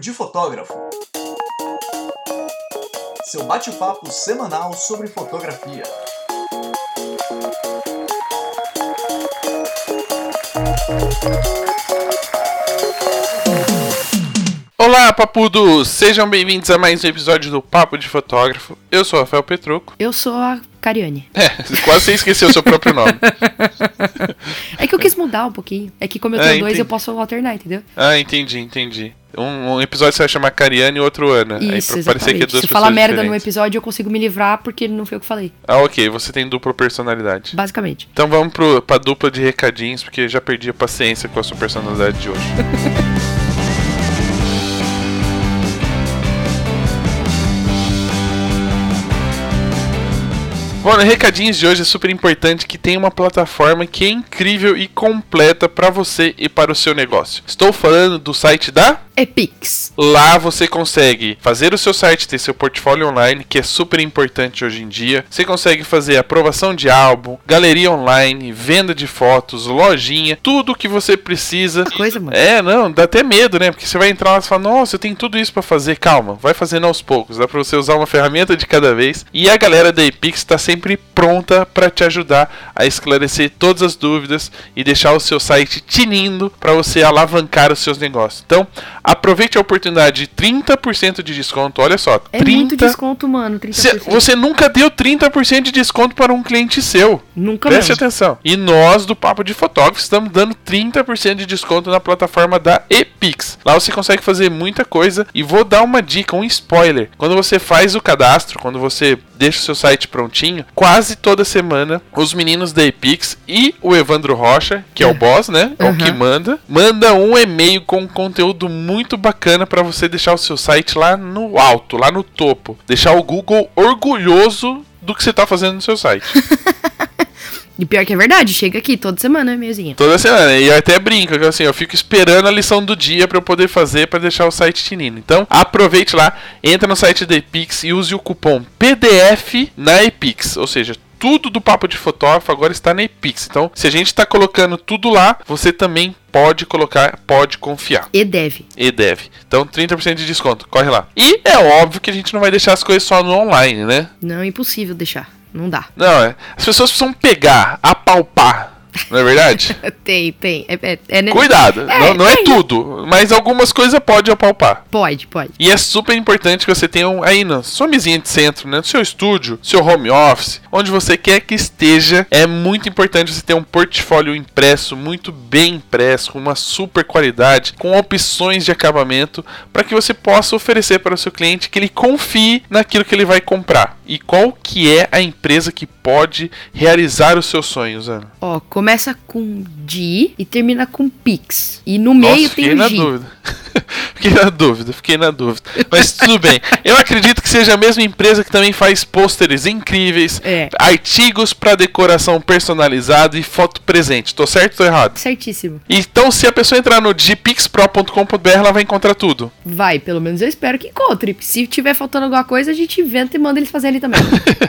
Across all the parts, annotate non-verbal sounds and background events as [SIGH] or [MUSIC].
de Fotógrafo. Seu bate-papo semanal sobre fotografia. Olá, papudos! Sejam bem-vindos a mais um episódio do Papo de Fotógrafo. Eu sou o Rafael Petruco. Eu sou a Cariane. É, quase você esqueceu o seu próprio nome. É que eu quis mudar um pouquinho. É que como eu Ah, tenho dois, entendi. eu posso alternar, entendeu? Ah, entendi, entendi. Um, um episódio você vai chamar Cariane e outro Ana. Aí Isso, pra parecer que é duas Se falar merda no diferentes. episódio, eu consigo me livrar porque não foi eu que falei. Ah, ok, você tem dupla personalidade. Basicamente. Então vamos pro, pra dupla de recadinhos, porque já perdi a paciência com a sua personalidade de hoje. [LAUGHS] Bom, recadinhos de hoje é super importante que tem uma plataforma que é incrível e completa para você e para o seu negócio. Estou falando do site da Epix. Lá você consegue fazer o seu site, ter seu portfólio online, que é super importante hoje em dia. Você consegue fazer aprovação de álbum, galeria online, venda de fotos, lojinha, tudo que você precisa. Coisa, mano. É, não, dá até medo, né? Porque você vai entrar lá e fala, nossa, eu tenho tudo isso pra fazer. Calma, vai fazendo aos poucos. Dá pra você usar uma ferramenta de cada vez. E a galera da Epix tá sempre pronta pra te ajudar a esclarecer todas as dúvidas e deixar o seu site tinindo pra você alavancar os seus negócios. Então, aproveite a oportunidade de 30% de desconto. Olha só, É 30 muito desconto, mano. 30%. Cê- você nunca deu 30% de desconto para um cliente seu. Nunca Preste mesmo. atenção. E nós, do Papo de Fotógrafo, estamos dando 30% de desconto na plataforma da Epix. Lá você consegue fazer muita coisa. E vou dar uma dica, um spoiler. Quando você faz o cadastro, quando você deixa o seu site prontinho, quase toda semana, os meninos da Epix e o Evandro Rocha, que é, o boss, né? É o que manda, manda um e-mail com conteúdo muito bacana para você deixar o seu site lá no alto, lá no topo. Deixar o Google orgulhoso do que você tá fazendo no seu site. [LAUGHS] E pior que é verdade, chega aqui toda semana, meuzinha. Toda semana. E até brinco, que assim, eu fico esperando a lição do dia para eu poder fazer para deixar o site tinindo. Então, aproveite lá, entra no site da Epix e use o cupom PDF na Epix, ou seja, tudo do papo de fotógrafo agora está na Epix. Então, se a gente está colocando tudo lá, você também pode colocar, pode confiar. E deve. E deve. Então, 30% de desconto. Corre lá. E é óbvio que a gente não vai deixar as coisas só no online, né? Não é impossível deixar. Não dá. Não, é. As pessoas precisam pegar, apalpar. Não é verdade? [LAUGHS] Tem, tem. É, é, é Cuidado, É, não, não é tem. tudo, mas algumas coisas pode apalpar. Pode, pode. E é super importante que você tenha um, aí na sua mesinha de centro, né, no seu estúdio, seu home office, onde você quer que esteja. É muito importante você ter um portfólio impresso, muito bem impresso, com uma super qualidade, com opções de acabamento, para que você possa oferecer para o seu cliente que ele confie naquilo que ele vai comprar. E qual que é a empresa que pode realizar os seus sonhos, Ana? Ó, começa com D e termina com Pix. E no Nossa, meio tem na G. dúvida. [LAUGHS] [LAUGHS] fiquei na dúvida, fiquei na dúvida. Mas tudo bem. Eu acredito que seja a mesma empresa que também faz pôsteres incríveis, É. artigos para decoração personalizada e foto presente. Tô certo ou tô errado? Certíssimo. Então, se a pessoa entrar no gpixpro.com.br, ela vai encontrar tudo. Vai, pelo menos eu espero que encontre. Se tiver faltando alguma coisa, a gente inventa e manda eles fazerem ali também.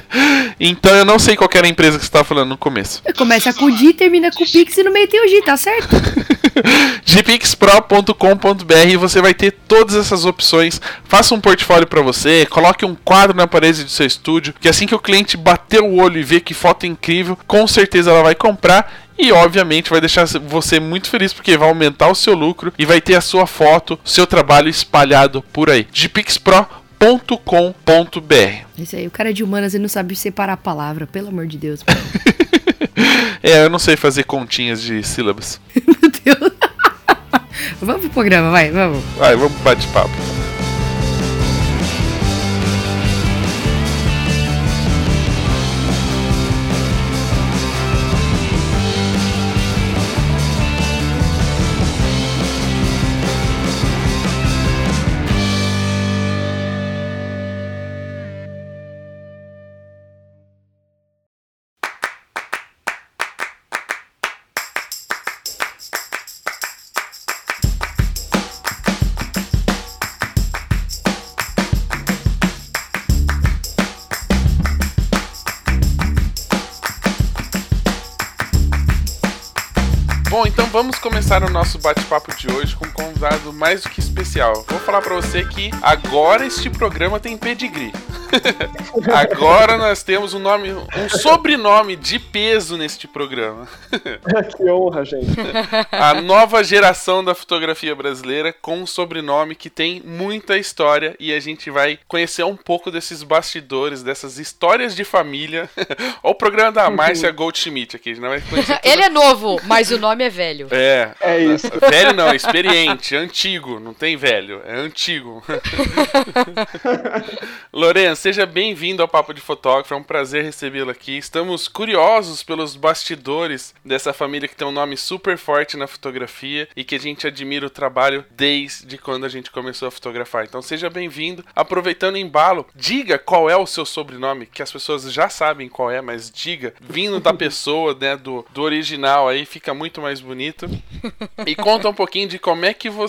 [LAUGHS] então, eu não sei qual que era a empresa que você estava falando no começo. Começa com o D, termina com o Pix e no meio tem o G, tá certo? [LAUGHS] gpixpro.com.br e você vai ter todas essas opções. Faça um portfólio para você, coloque um quadro na parede do seu estúdio, que assim que o cliente bater o olho e ver que foto incrível, com certeza ela vai comprar e obviamente vai deixar você muito feliz porque vai aumentar o seu lucro e vai ter a sua foto, seu trabalho espalhado por aí. gpixpro.com.br Isso aí, o cara é de humanas e não sabe separar a palavra, pelo amor de Deus. [LAUGHS] É, eu não sei fazer continhas de sílabas. [LAUGHS] Meu Deus. Vamos pro programa, vai, vamos. Vai, vamos bate-papo. Bate-papo de hoje com convidado mais do que especial. Vou falar para você que agora este programa tem pedigree. [LAUGHS] Agora nós temos um nome, um sobrenome de peso neste programa. [LAUGHS] que honra, gente. A nova geração da fotografia brasileira com um sobrenome que tem muita história e a gente vai conhecer um pouco desses bastidores, dessas histórias de família. [LAUGHS] Olha o programa da Márcia Goldschmidt aqui. Não vai Ele é novo, mas o nome é velho. É. É isso. Velho não, experiente, antigo. Não tem velho, é antigo. [LAUGHS] Lourenço, seja bem-vindo ao Papo de Fotógrafo, é um prazer recebê-lo aqui. Estamos curiosos pelos bastidores dessa família que tem um nome super forte na fotografia e que a gente admira o trabalho desde quando a gente começou a fotografar. Então seja bem-vindo. Aproveitando o embalo, diga qual é o seu sobrenome, que as pessoas já sabem qual é, mas diga, vindo da pessoa, né, do, do original aí, fica muito mais bonito. E conta um pouquinho de como é que você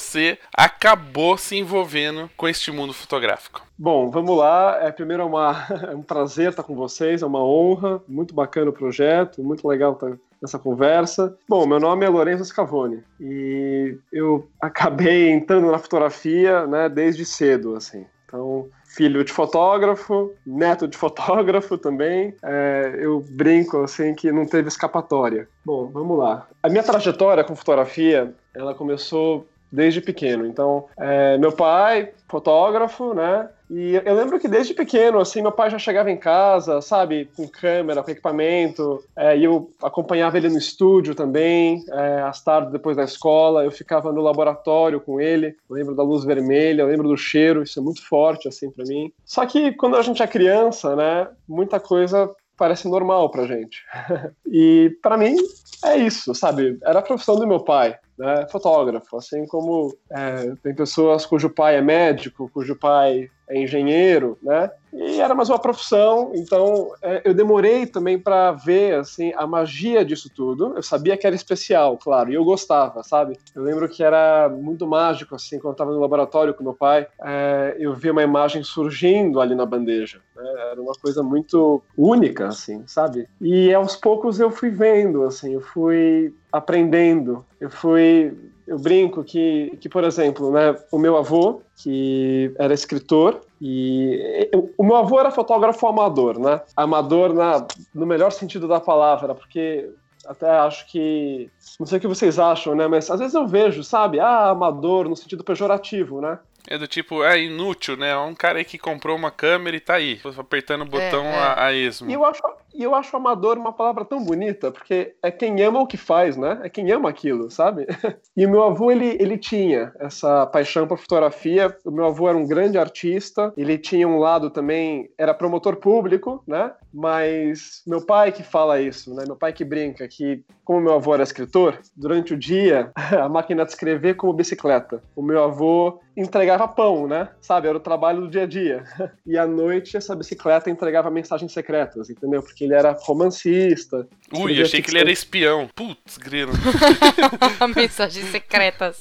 acabou se envolvendo com este mundo fotográfico. Bom, vamos lá. É, primeiro é, uma, [LAUGHS] é um prazer estar com vocês, é uma honra, muito bacana o projeto, muito legal estar nessa conversa. Bom, meu nome é Lorenzo Scavone e eu acabei entrando na fotografia, né, desde cedo, assim. Então, filho de fotógrafo, neto de fotógrafo também. É, eu brinco assim que não teve escapatória. Bom, vamos lá. A minha trajetória com fotografia, ela começou desde pequeno. Então, é, meu pai, fotógrafo, né? E eu lembro que desde pequeno, assim, meu pai já chegava em casa, sabe, com câmera, com equipamento, é, e eu acompanhava ele no estúdio também, é, às tardes depois da escola, eu ficava no laboratório com ele, eu lembro da luz vermelha, eu lembro do cheiro, isso é muito forte, assim, para mim. Só que quando a gente é criança, né, muita coisa parece normal pra gente. [LAUGHS] e para mim é isso, sabe? Era a profissão do meu pai, né? Fotógrafo, assim como é, tem pessoas cujo pai é médico, cujo pai é engenheiro, né? E era mais uma profissão, então é, eu demorei também para ver assim a magia disso tudo. Eu sabia que era especial, claro, e eu gostava, sabe? Eu lembro que era muito mágico assim quando eu estava no laboratório com meu pai, é, eu vi uma imagem surgindo ali na bandeja. Né? Era uma coisa muito única, assim, sabe? E aos poucos eu fui vendo, assim, eu fui aprendendo, eu fui eu brinco que, que, por exemplo, né, o meu avô, que era escritor, e o meu avô era fotógrafo amador, né? Amador na, no melhor sentido da palavra, porque até acho que. Não sei o que vocês acham, né? Mas às vezes eu vejo, sabe? Ah, amador no sentido pejorativo, né? É do tipo, é inútil, né? É um cara aí que comprou uma câmera e tá aí, apertando o botão é, é. A, a esmo. E eu acho, e eu acho amador uma palavra tão bonita, porque é quem ama o que faz, né? É quem ama aquilo, sabe? [LAUGHS] E o meu avô, ele, ele tinha essa paixão por fotografia. O meu avô era um grande artista, ele tinha um lado também, era promotor público, né? Mas meu pai que fala isso, né? Meu pai que brinca que, como meu avô era escritor, durante o dia, [LAUGHS] a máquina de escrever como bicicleta. O meu avô entregava pão, né? Sabe? Era o trabalho do dia a dia. [LAUGHS] E à noite, essa bicicleta entregava mensagens secretas, entendeu? Porque ele era romancista. Ui, achei que ele era espião. Putz, grilo. [LAUGHS] mensagens secretas.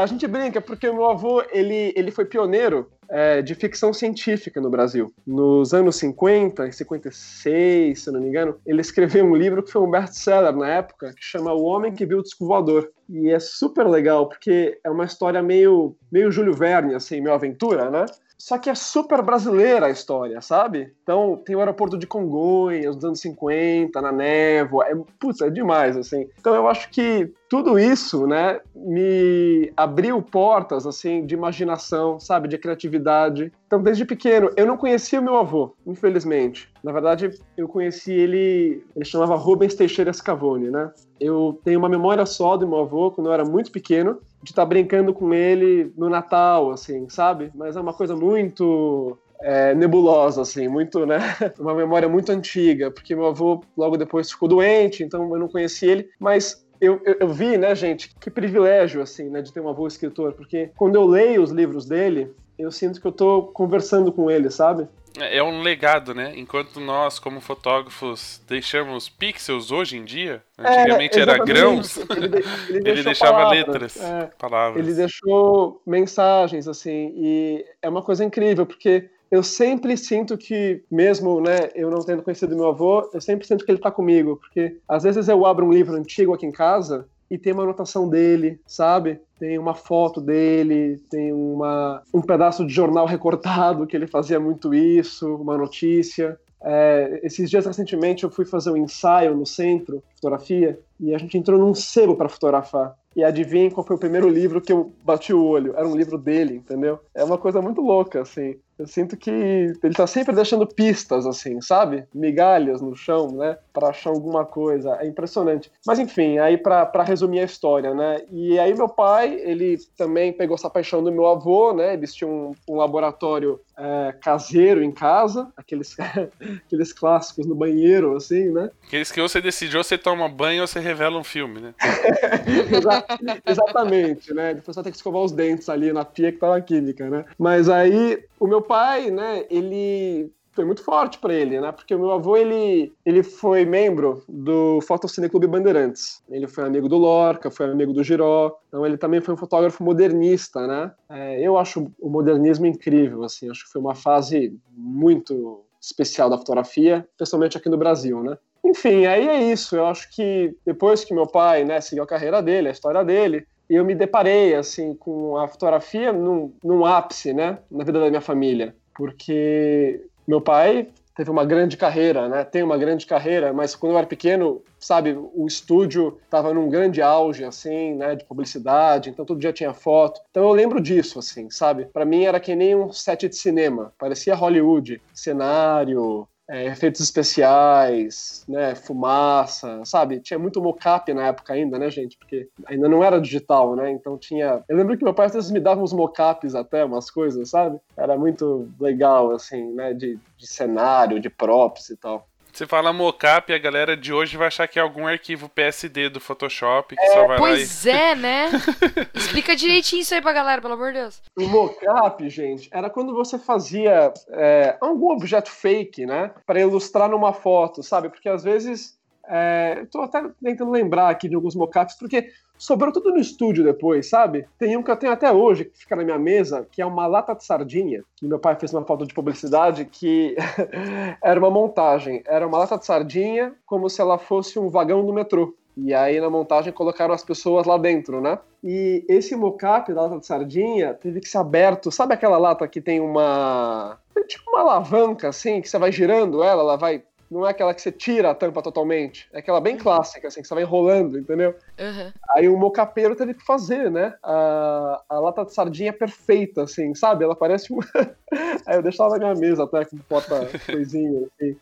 A gente brinca porque o meu avô, ele, ele foi pioneiro é, de ficção científica no Brasil. Nos anos 50, em 56, se não me engano, ele escreveu um livro que foi um best-seller na época, que chama O Homem que Viu o Disco Voador. E é super legal, porque é uma história meio, meio Júlio Verne, assim, meio aventura, né? Só que é super brasileira a história, sabe? Então, tem o aeroporto de Congonhas, nos anos 50, na névoa. É, putz, é demais, assim. Então, eu acho que tudo isso, né, me abriu portas, assim, de imaginação, sabe? De criatividade. Então, desde pequeno, eu não conhecia o meu avô, infelizmente. Na verdade, eu conheci ele, ele chamava Rubens Teixeira Scavone, né? Eu tenho uma memória só do meu avô, quando eu era muito pequeno, de estar tá brincando com ele no Natal, assim, sabe? Mas é uma coisa muito é, nebulosa, assim, muito, né? [LAUGHS] Uma memória muito antiga, porque meu avô logo depois ficou doente, então eu não conheci ele, mas eu, eu, eu, vi, né, gente, que privilégio, assim, né, de ter um avô escritor, porque quando eu leio os livros dele, eu sinto que eu tô conversando com ele, sabe? É, é um legado, né? Enquanto nós, como fotógrafos, deixamos pixels hoje em dia, antigamente é, era grãos, ele, de, ele, [LAUGHS] ele deixava palavras, letras, é, palavras. Ele deixou mensagens, assim, e é uma coisa incrível, porque eu sempre sinto que, mesmo né, eu não tendo conhecido meu avô, eu sempre sinto que ele está comigo, porque às vezes eu abro um livro antigo aqui em casa e tem uma anotação dele, sabe? Tem uma foto dele, tem uma, um pedaço de jornal recortado que ele fazia muito isso, uma notícia. É, esses dias recentemente eu fui fazer um ensaio no centro, fotografia, e a gente entrou num sebo para fotografar. E adivinha qual foi o primeiro livro que eu bati o olho? Era um livro dele, entendeu? É uma coisa muito louca, assim. Eu sinto que ele tá sempre deixando pistas, assim, sabe? Migalhas no chão, né? Pra achar alguma coisa. É impressionante. Mas enfim, aí pra, resumir a história, né? E aí meu pai, ele também pegou essa paixão do meu avô, né? Eles tinham um, um laboratório é, caseiro em casa, aqueles, [LAUGHS] aqueles clássicos no banheiro, assim, né? Aqueles que você decidiu, você toma banho ou você revela um filme, né? [LAUGHS] Exatamente, né? Depois você vai ter que escovar os dentes ali na pia que tá na química, né? Mas aí o meu pai, né, ele foi muito forte para ele, né? Porque o meu avô ele, ele foi membro do Fotocine Clube Bandeirantes. Ele foi amigo do Lorca, foi amigo do Giró. Então ele também foi um fotógrafo modernista, né? É, eu acho o modernismo incrível, assim. Acho que foi uma fase muito especial da fotografia, principalmente aqui no Brasil, né? Enfim, aí é isso. Eu acho que depois que meu pai, né, seguiu a carreira dele, a história dele, eu me deparei assim com a fotografia num, num ápice, né, na vida da minha família, porque meu pai teve uma grande carreira, né? Tem uma grande carreira, mas quando eu era pequeno, sabe, o estúdio estava num grande auge, assim, né, de publicidade, então todo dia tinha foto. Então eu lembro disso, assim, sabe? Para mim era que nem um set de cinema, parecia Hollywood, cenário, é, efeitos especiais, né, fumaça, sabe? Tinha muito mocap na época ainda, né, gente? Porque ainda não era digital, né? Então tinha. Eu lembro que meu pai às vezes me dava uns mocaps até, umas coisas, sabe? Era muito legal, assim, né? De, de cenário, de props e tal. Você fala mocap e a galera de hoje vai achar que é algum arquivo PSD do Photoshop que é, só vai Pois lá e... é, né? [LAUGHS] Explica direitinho isso aí pra galera, pelo amor de Deus. O mocap, gente, era quando você fazia é, algum objeto fake, né? Pra ilustrar numa foto, sabe? Porque às vezes. É, tô até tentando lembrar aqui de alguns mockups, porque sobrou tudo no estúdio depois, sabe? Tem um que eu tenho até hoje, que fica na minha mesa, que é uma lata de sardinha, que meu pai fez uma foto de publicidade, que [LAUGHS] era uma montagem. Era uma lata de sardinha, como se ela fosse um vagão do metrô. E aí na montagem colocaram as pessoas lá dentro, né? E esse mocap da lata de sardinha teve que ser aberto. Sabe aquela lata que tem uma. Tipo uma alavanca, assim, que você vai girando ela, ela vai não é aquela que você tira a tampa totalmente. É aquela bem uhum. clássica, assim, que você vai enrolando, entendeu? Uhum. Aí o mocapeiro teve que fazer, né? A, a lata de sardinha perfeita, assim, sabe? Ela parece uma. [LAUGHS] Aí eu deixava na minha mesa até com bota coisinha, assim.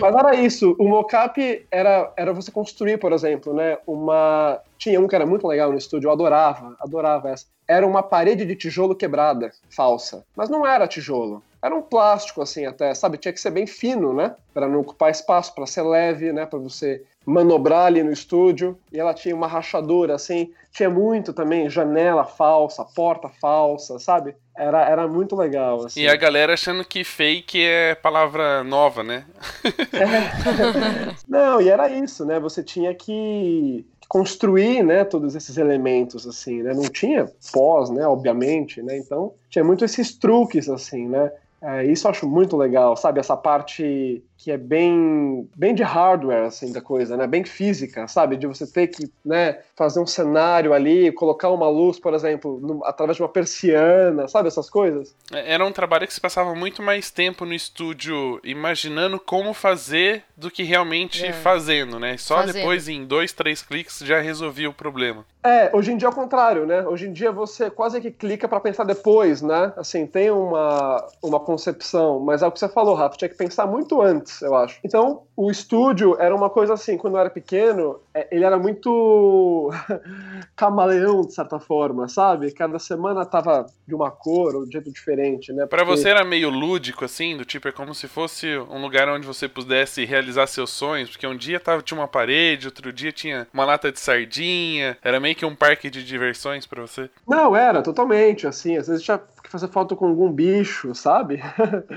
Mas era isso. O mocap era, era você construir, por exemplo, né? Uma. Tinha um que era muito legal no estúdio, eu adorava, adorava essa. Era uma parede de tijolo quebrada, falsa. Mas não era tijolo era um plástico assim até, sabe? Tinha que ser bem fino, né? Para não ocupar espaço, para ser leve, né? Para você manobrar ali no estúdio. E ela tinha uma rachadura assim, tinha muito também janela falsa, porta falsa, sabe? Era, era muito legal. Assim. E a galera achando que fake é palavra nova, né? É. [LAUGHS] Não, e era isso, né? Você tinha que construir, né, todos esses elementos assim, né? Não tinha pós, né, obviamente, né? Então, tinha muito esses truques assim, né? É, isso eu acho muito legal, sabe? Essa parte que é bem, bem de hardware, assim, da coisa, né? Bem física, sabe? De você ter que, né, fazer um cenário ali, colocar uma luz, por exemplo, no, através de uma persiana, sabe? Essas coisas. É, era um trabalho que se passava muito mais tempo no estúdio imaginando como fazer do que realmente é. fazendo, né? Só fazendo. depois, em dois, três cliques, já resolvia o problema. É, hoje em dia é o contrário, né? Hoje em dia você quase que clica para pensar depois, né? Assim, tem uma, uma concepção, mas é o que você falou, Rafa, tinha que pensar muito antes, eu acho. Então, o estúdio era uma coisa assim, quando eu era pequeno, é, ele era muito [LAUGHS] camaleão, de certa forma, sabe? Cada semana tava de uma cor ou de um jeito diferente, né? Porque... Pra você era meio lúdico, assim, do tipo, é como se fosse um lugar onde você pudesse realizar seus sonhos, porque um dia tava, tinha uma parede, outro dia tinha uma lata de sardinha, era meio que um parque de diversões para você? Não, era, totalmente, assim, às vezes tinha fazer foto com algum bicho, sabe?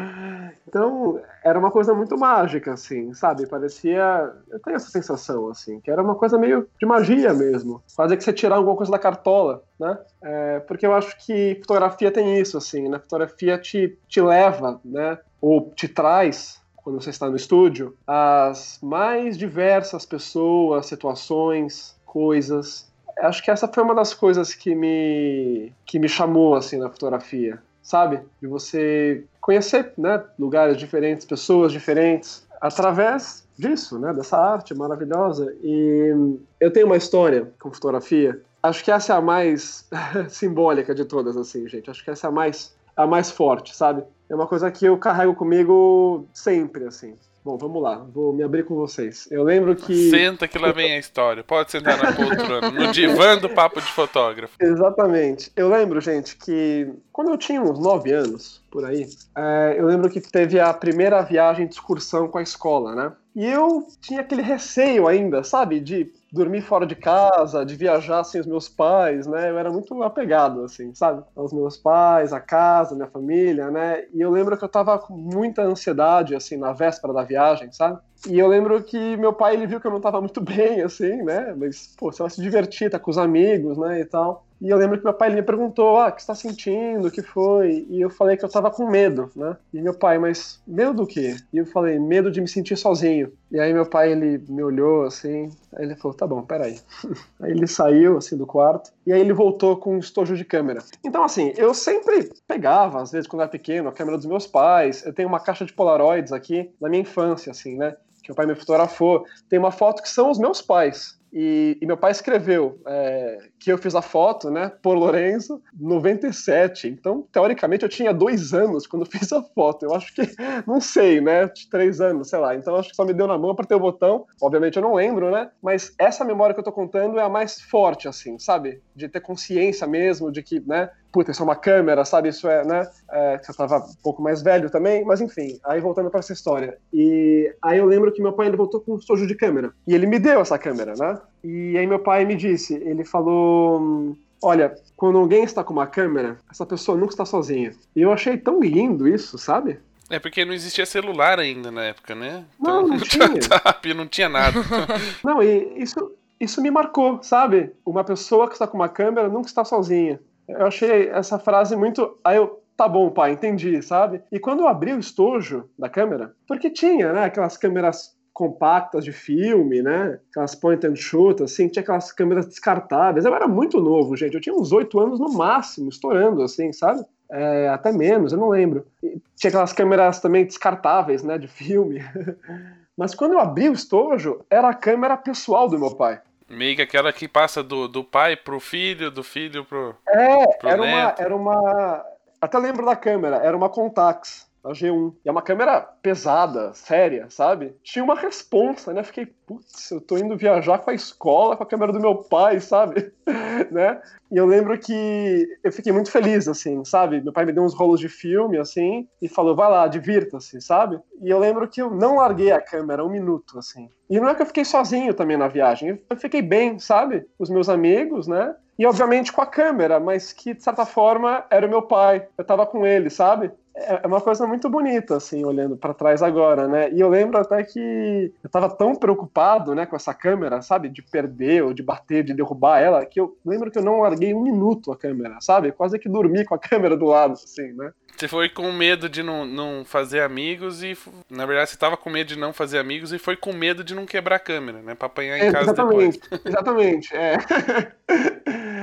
[LAUGHS] então, era uma coisa muito mágica, assim, sabe? Parecia. Eu tenho essa sensação, assim, que era uma coisa meio de magia mesmo. Quase que você tirar alguma coisa da cartola, né? É, porque eu acho que fotografia tem isso, assim, né? Fotografia te, te leva, né? Ou te traz quando você está no estúdio, as mais diversas pessoas, situações, coisas acho que essa foi uma das coisas que me, que me chamou, assim, na fotografia, sabe? De você conhecer, né, lugares diferentes, pessoas diferentes, através disso, né, dessa arte maravilhosa. E eu tenho uma história com fotografia. Acho que essa é a mais [LAUGHS] simbólica de todas, assim, gente. Acho que essa é a mais, a mais forte, sabe? É uma coisa que eu carrego comigo sempre, assim. Bom, vamos lá, vou me abrir com vocês. Eu lembro que. Senta que lá vem a história. Pode sentar na poltrona, no [LAUGHS] divã do papo de fotógrafo. Exatamente. Eu lembro, gente, que quando eu tinha uns 9 anos, por aí, é, eu lembro que teve a primeira viagem de excursão com a escola, né? E eu tinha aquele receio ainda, sabe? De dormir fora de casa, de viajar sem os meus pais, né? Eu era muito apegado, assim, sabe? Aos meus pais, à casa, minha família, né? E eu lembro que eu tava com muita ansiedade, assim, na véspera da viagem, sabe? E eu lembro que meu pai, ele viu que eu não tava muito [LAUGHS] bem, assim, né? Mas, pô, você vai se divertir, tá com os amigos, né, e tal. E eu lembro que meu pai ele me perguntou, ah, o que você tá sentindo, o que foi? E eu falei que eu tava com medo, né? E meu pai, mas medo do quê? E eu falei, medo de me sentir sozinho. E aí meu pai, ele me olhou, assim, aí ele falou, tá bom, peraí. [LAUGHS] aí ele saiu, assim, do quarto, e aí ele voltou com um estojo de câmera. Então, assim, eu sempre pegava, às vezes, quando era pequeno, a câmera dos meus pais, eu tenho uma caixa de polaroids aqui, na minha infância, assim, né? que meu pai me fotografou, tem uma foto que são os meus pais. E, e meu pai escreveu é, que eu fiz a foto, né, por Lorenzo, 97. Então, teoricamente, eu tinha dois anos quando [LAUGHS] fiz a foto. Eu acho que, não sei, né, três anos, sei lá. Então, acho que só me deu na mão, apertei o botão. Obviamente, eu não lembro, né? Mas essa memória que eu tô contando é a mais forte, assim, sabe? De ter consciência mesmo de que, né, puta, isso é uma câmera, sabe? Isso é, né? É, você tava um pouco mais velho também, mas enfim, aí voltando para essa história. E aí eu lembro que meu pai ele voltou com um estojo de câmera. E ele me deu essa câmera, né? E aí meu pai me disse, ele falou. Olha, quando alguém está com uma câmera, essa pessoa nunca está sozinha. E eu achei tão lindo isso, sabe? É porque não existia celular ainda na época, né? Então, não, não, [LAUGHS] não tinha. WhatsApp, não tinha nada. [LAUGHS] não, e isso, isso me marcou, sabe? Uma pessoa que está com uma câmera nunca está sozinha. Eu achei essa frase muito. Aí eu, tá bom, pai, entendi, sabe? E quando eu abri o estojo da câmera, porque tinha, né, aquelas câmeras compactas de filme, né? Aquelas point and shoot, assim, tinha aquelas câmeras descartáveis. Eu era muito novo, gente. Eu tinha uns oito anos no máximo, estourando, assim, sabe? É, até menos, eu não lembro. E tinha aquelas câmeras também descartáveis, né, de filme. [LAUGHS] Mas quando eu abri o estojo, era a câmera pessoal do meu pai. Meio que aquela que passa do, do pai pro filho, do filho pro. É, pro era, neto. uma, era uma. Até lembro da câmera, era uma Contax, a G1. E é uma câmera pesada, séria, sabe? Tinha uma responsa, né? Fiquei, putz, eu tô indo viajar com a escola com a câmera do meu pai, sabe? [LAUGHS] né? E eu lembro que eu fiquei muito feliz, assim, sabe? Meu pai me deu uns rolos de filme, assim, e falou, vai lá, divirta-se, sabe? E eu lembro que eu não larguei a câmera um minuto, assim. E não é que eu fiquei sozinho também na viagem, eu fiquei bem, sabe? Os meus amigos, né? E obviamente com a câmera, mas que de certa forma era o meu pai, eu tava com ele, sabe? É uma coisa muito bonita, assim, olhando para trás agora, né? E eu lembro até que eu tava tão preocupado, né, com essa câmera, sabe? De perder, ou de bater, de derrubar ela, que eu lembro que eu não larguei um minuto a câmera, sabe? Quase que dormi com a câmera do lado, assim, né? Você foi com medo de não, não fazer amigos e, na verdade, você tava com medo de não fazer amigos e foi com medo de não quebrar a câmera, né? Pra apanhar em É, casa exatamente, depois. exatamente, é. [LAUGHS]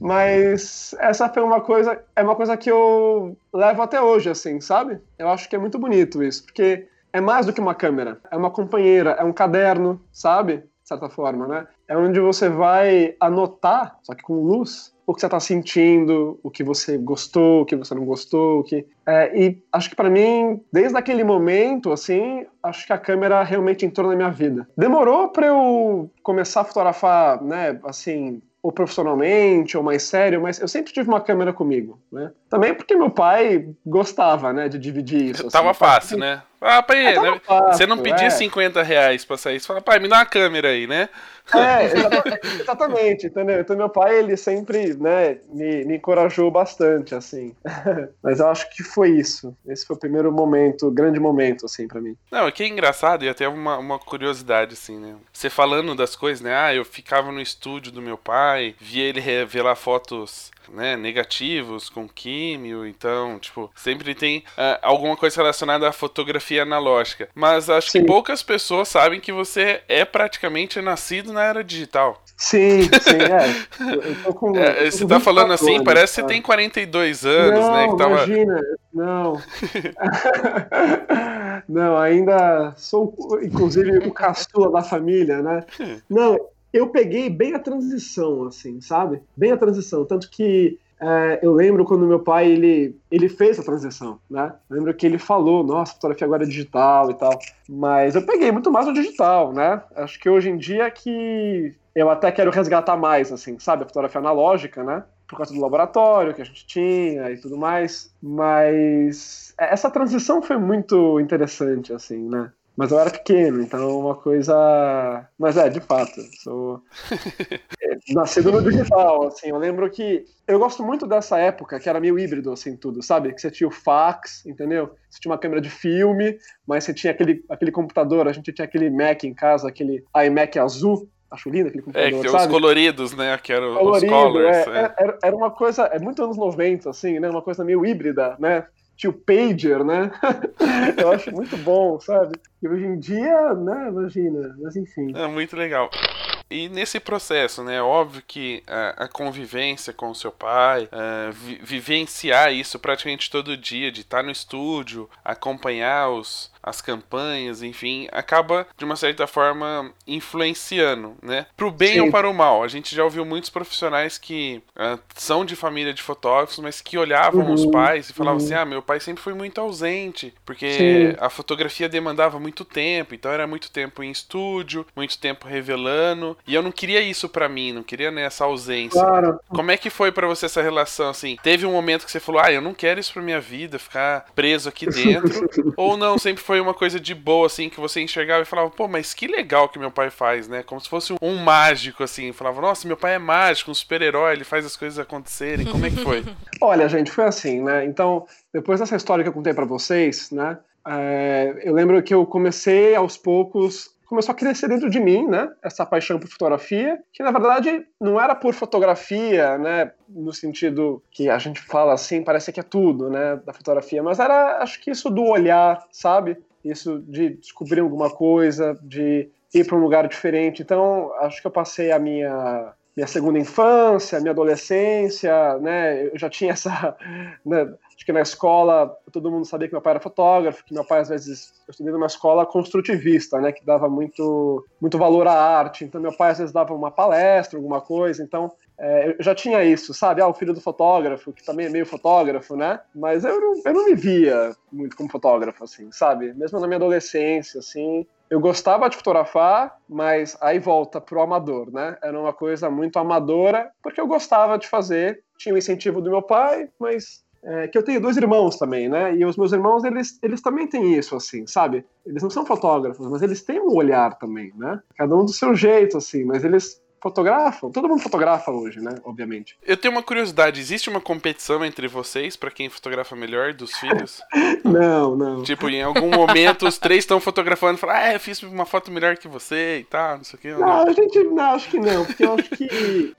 Mas essa foi uma coisa, é uma coisa que eu levo até hoje, assim, sabe? Eu acho que é muito bonito isso, porque é mais do que uma câmera, é uma companheira, é um caderno, sabe? De certa forma, né? É onde você vai anotar, só que com luz, o que você está sentindo, o que você gostou, o que você não gostou, o que é, e acho que para mim, desde aquele momento, assim, acho que a câmera realmente entrou na minha vida. Demorou para eu começar a fotografar, né, assim, ou profissionalmente, ou mais sério, mas eu sempre tive uma câmera comigo, né? Também porque meu pai gostava, né, de dividir isso. Tava assim, fácil, né? Ah, pai, É, tava né? fácil, você não pedia é. 50 reais pra sair, você fala, pai, me dá uma câmera aí, né? É, [LAUGHS] exatamente, exatamente, entendeu? Então meu pai, ele sempre, né, me, me encorajou bastante, assim. [LAUGHS] Mas eu acho que foi isso. Esse foi o primeiro momento, grande momento, assim, pra mim. Não, aqui é engraçado e até uma, uma curiosidade, assim, né? Você falando das coisas, né? Ah, eu ficava no estúdio do meu pai, via ele revelar fotos, né, negativos com filme, então, tipo, sempre tem uh, alguma coisa relacionada à fotografia analógica. Mas acho Sim. que poucas pessoas sabem que você é praticamente nascido na era digital. Sim, [LAUGHS] sim, é. Eu, eu tô com, eu É, tô você tá falando 24 assim, anos, parece que você tem 42 anos, não, né? Que tava... imagina, não. [LAUGHS] não, ainda sou, inclusive, o caçula da família, né? Não, eu peguei bem a transição, assim, sabe? Bem a transição, tanto que é, eu lembro quando meu pai, ele, ele fez a transição, né? Eu lembro que ele falou, nossa, fotografia agora é digital e tal, mas eu peguei muito mais o digital, né? Acho que hoje em dia é que eu até quero resgatar mais, assim, sabe? A fotografia analógica, né? Por causa do laboratório que a gente tinha e tudo mais. Mas essa transição foi muito interessante, assim, né? Mas eu era pequeno, então uma coisa. Mas é, de fato, sou [LAUGHS] nascido no digital, assim. Eu lembro que eu gosto muito dessa época que era meio híbrido, assim, tudo, sabe? Que você tinha o fax, entendeu? Você tinha uma câmera de filme, mas você tinha aquele, aquele computador, a gente tinha aquele Mac em casa, aquele iMac azul. Acho lindo aquele É, computador, que tem sabe? os coloridos, né? Que eram os colorido, colors. é, é. Era, era uma coisa, é muito anos 90, assim, né? Uma coisa meio híbrida, né? Tinha o pager, né? [LAUGHS] Eu acho muito bom, sabe? E hoje em dia, né? Imagina, mas enfim. É muito legal. E nesse processo, né? Óbvio que a, a convivência com o seu pai, é, vi- vivenciar isso praticamente todo dia, de estar no estúdio, acompanhar os, as campanhas, enfim, acaba de uma certa forma influenciando, né? Pro bem Sim. ou para o mal. A gente já ouviu muitos profissionais que ah, são de família de fotógrafos, mas que olhavam Uhum, os pais e falavam uhum. assim: ah, meu pai sempre foi muito ausente, porque Sim. a fotografia demandava muito tempo, então era muito tempo em estúdio, muito tempo revelando, e eu não queria isso pra mim, não queria né, essa ausência. Claro. Como é que foi pra você essa relação assim? Teve um momento que você falou: "Ah, eu não quero isso pra minha vida, ficar preso aqui dentro", [LAUGHS] ou não, sempre foi uma coisa de boa assim que você enxergava e falava: "Pô, mas que legal que meu pai faz, né? Como se fosse um mágico assim". Falava: "Nossa, meu pai é mágico, um super-herói, ele faz as coisas acontecerem". Como é que foi? [LAUGHS] Olha, gente, foi assim, né? Então, depois dessa história que eu contei pra vocês, né? é, eu lembro que eu comecei aos poucos, começou a crescer dentro de mim, né? Essa paixão por fotografia, que na verdade não era por fotografia, né? No sentido que a gente fala assim, parece que é tudo, né? Da fotografia, mas era, acho que isso do olhar, sabe? Isso de descobrir alguma coisa, de ir para um lugar diferente. Então, acho que eu passei a minha minha segunda infância, minha adolescência, né? Eu já tinha essa, [LAUGHS] né? acho que na escola todo mundo sabia que meu pai era fotógrafo, que meu pai às vezes eu estudei numa escola construtivista, né? Que dava muito muito valor à arte. Então meu pai às vezes dava uma palestra, alguma coisa. Então é, eu já tinha isso, sabe? Ah, o filho do fotógrafo, que também é meio fotógrafo, né? Mas eu não, eu não me via muito como fotógrafo, assim, sabe? Mesmo na minha adolescência, assim, eu gostava de fotografar, mas aí volta pro amador, né? Era uma coisa muito amadora, porque eu gostava de fazer, tinha o incentivo do meu pai, mas é, que eu tenho dois irmãos também, né? E os meus irmãos, eles, eles também têm isso, assim, sabe? Eles não são fotógrafos, mas eles têm um olhar também, né? Cada um do seu jeito, assim, mas eles fotografam. Todo mundo fotografa hoje, né? Obviamente. Eu tenho uma curiosidade, existe uma competição entre vocês pra quem fotografa melhor dos filhos? [LAUGHS] Não, não. Tipo, em algum momento os três estão fotografando e falam, ah, eu fiz uma foto melhor que você e tal, não sei o que. Não, a gente. Não, acho que não, porque eu acho que.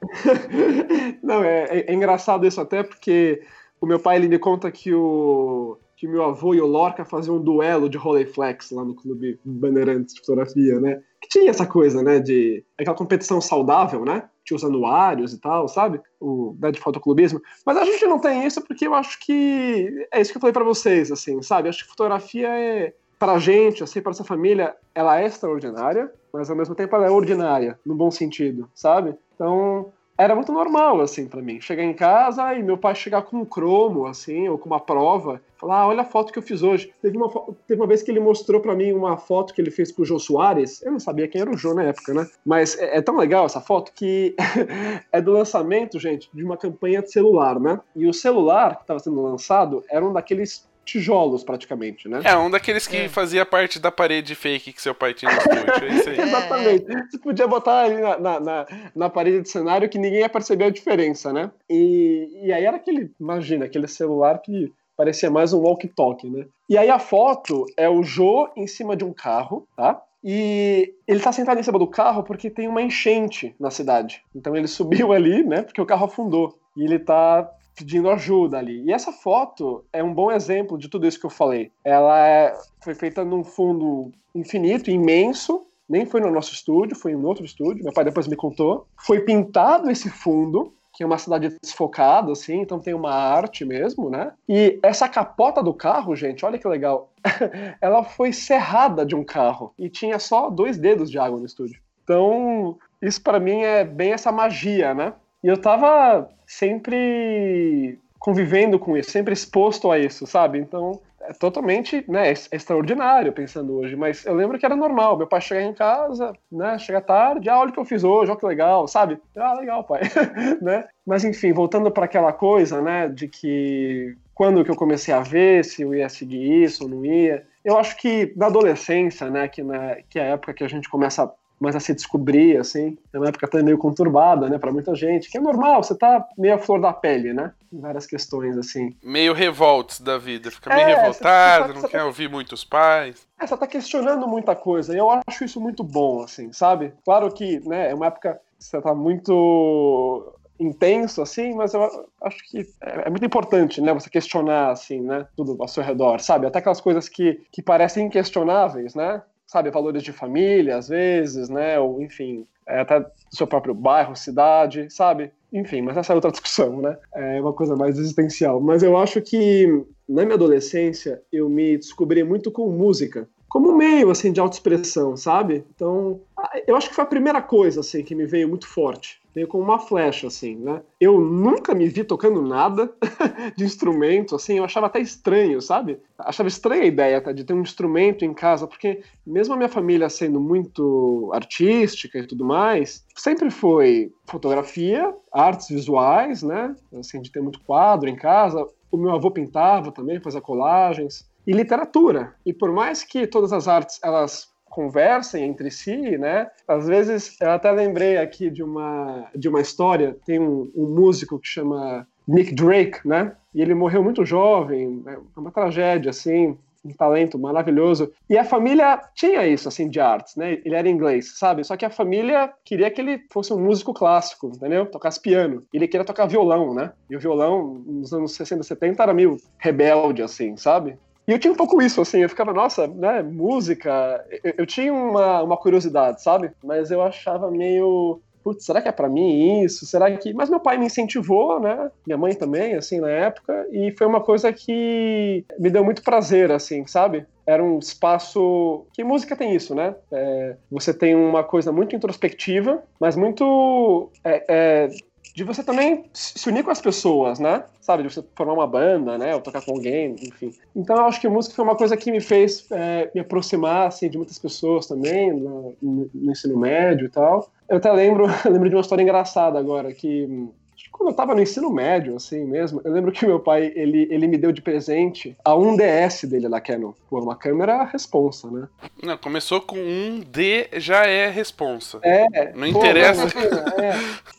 [LAUGHS] não, é, é- é engraçado isso até porque o meu pai ele me conta que o. Que meu avô e o Lorca faziam um duelo de Rolleiflex lá no Clube Bandeirantes de Fotografia, né? Que tinha essa coisa, né? De. aquela competição saudável, né? Tinha os anuários e tal, sabe? O né, de fotoclubismo. Mas a gente não tem isso porque eu acho que. É isso que eu falei pra vocês, assim, sabe? Eu acho que fotografia é. Pra gente, assim, pra essa família, ela é extraordinária, mas ao mesmo tempo ela é ordinária, no bom sentido, sabe? Então, era muito normal, assim, pra mim. Chegar em casa e meu pai chegar com um cromo, assim, ou com uma prova, falar, ah, olha a foto que eu fiz hoje. Teve uma, teve uma vez que ele mostrou pra mim uma foto que ele fez com o Jô Soares. Eu não sabia quem era o Jô na época, né? Mas é, é tão legal essa foto que [LAUGHS] é do lançamento, gente, de uma campanha de celular, né? E o celular que estava sendo lançado era um daqueles tijolos, praticamente, né? É, um daqueles que É. fazia parte da parede fake que seu pai tinha no estúdio. É isso aí. [LAUGHS] Exatamente. Você podia botar ali na, na, na, na parede de cenário que ninguém ia perceber a diferença, né? E, e aí era aquele, imagina, aquele celular que parecia mais um walkie-talkie, né? E aí a foto é o Jô em cima de um carro, tá? E ele tá sentado em cima do carro porque tem uma enchente na cidade. Então ele subiu ali, né? Porque o carro afundou. E ele tá pedindo ajuda ali. E essa foto é um bom exemplo de tudo isso que eu falei. Ela é, foi feita num fundo infinito, imenso, nem foi no nosso estúdio, foi em outro estúdio, meu pai depois me contou. Foi pintado esse fundo, que é uma cidade desfocada, assim, então tem uma arte mesmo, né? E essa capota do carro, gente, olha que legal. [LAUGHS] ela foi serrada de um carro e tinha só dois dedos de água no estúdio. Então, isso para mim é bem essa magia, né? E eu tava sempre convivendo com isso, sempre exposto a isso, sabe? Então, é totalmente, né, extraordinário pensando hoje, mas eu lembro que era normal, meu pai chegar em casa, né, chega tarde, ah, olha o que eu fiz hoje, olha que legal, sabe? Ah, legal, pai, [LAUGHS] né? Mas enfim, voltando para aquela coisa, né, de que quando que eu comecei a ver se eu ia seguir isso ou não ia, eu acho que na adolescência, né, que, né, que é a época que a gente começa mais a se descobrir, assim. É uma época até meio conturbada, né, para muita gente, que é normal, você tá meio à flor da pele, né? Em várias questões, assim. Meio revoltos da vida, fica meio é, revoltado, você, você, não quer tá... ouvir muitos pais. É, você tá questionando muita coisa, e eu acho isso muito bom, assim, sabe? Claro que, né, é uma época que você tá muito intenso, assim, mas eu acho que é, é, muito importante, né, você questionar, assim, né, tudo ao seu redor, sabe? Até aquelas coisas que, que parecem inquestionáveis, né? Sabe, valores de família, às vezes, né, ou enfim, é, até seu próprio bairro, cidade, sabe? Enfim, mas essa é outra [LAUGHS] discussão, né? É uma coisa mais existencial. Mas eu acho que na minha adolescência eu me descobri muito com música, como meio assim de autoexpressão, sabe? Então, eu acho que foi a primeira coisa assim que me veio muito forte veio com uma flecha, assim, né? Eu nunca me vi tocando nada [LAUGHS] de instrumento, assim, eu achava até estranho, sabe? Achava estranha a ideia tá, de ter um instrumento em casa, porque mesmo a minha família sendo muito artística e tudo mais, sempre foi fotografia, artes visuais, né? Assim, de ter muito quadro em casa. O meu avô pintava também, fazia colagens. E literatura. E por mais que todas as artes elas conversem entre si, né? Às vezes, eu até lembrei aqui de uma, de uma história, tem um, um músico que chama Nick Drake, né? E ele morreu muito jovem, é uma tragédia, assim, um talento maravilhoso. E a família tinha isso, assim, de artes, né? Ele era inglês, sabe? Só que a família queria que ele fosse um músico clássico, entendeu? Tocasse piano. Ele queria tocar violão, né? E o violão, nos anos 60, 70, era meio rebelde, assim, sabe? E eu tinha um pouco isso, assim, eu ficava, nossa, né, música. Eu, eu tinha uma, uma curiosidade, sabe? Mas eu achava meio. Putz, será que é para mim isso? Será que. Mas meu pai me incentivou, né? Minha mãe também, assim, na época. E foi uma coisa que me deu muito prazer, assim, sabe? era um espaço que música tem isso, né? É, você tem uma coisa muito introspectiva, mas muito é, é, de você também se unir com as pessoas, né? Sabe, de você formar uma banda, né? Ou tocar com alguém, enfim. Então eu acho que música foi uma coisa que me fez é, me aproximar, assim, de muitas pessoas também, no, no, ensino médio e tal. Eu até lembro, [LAUGHS] lembro de uma história engraçada agora, que quando eu tava no ensino médio, assim mesmo, eu lembro que meu pai, ele, ele me deu de presente a 1DS dele da Canon. Pô, uma câmera responsa, né? Não, começou com um D, já é responsa. É. Não pô, interessa. Não, é.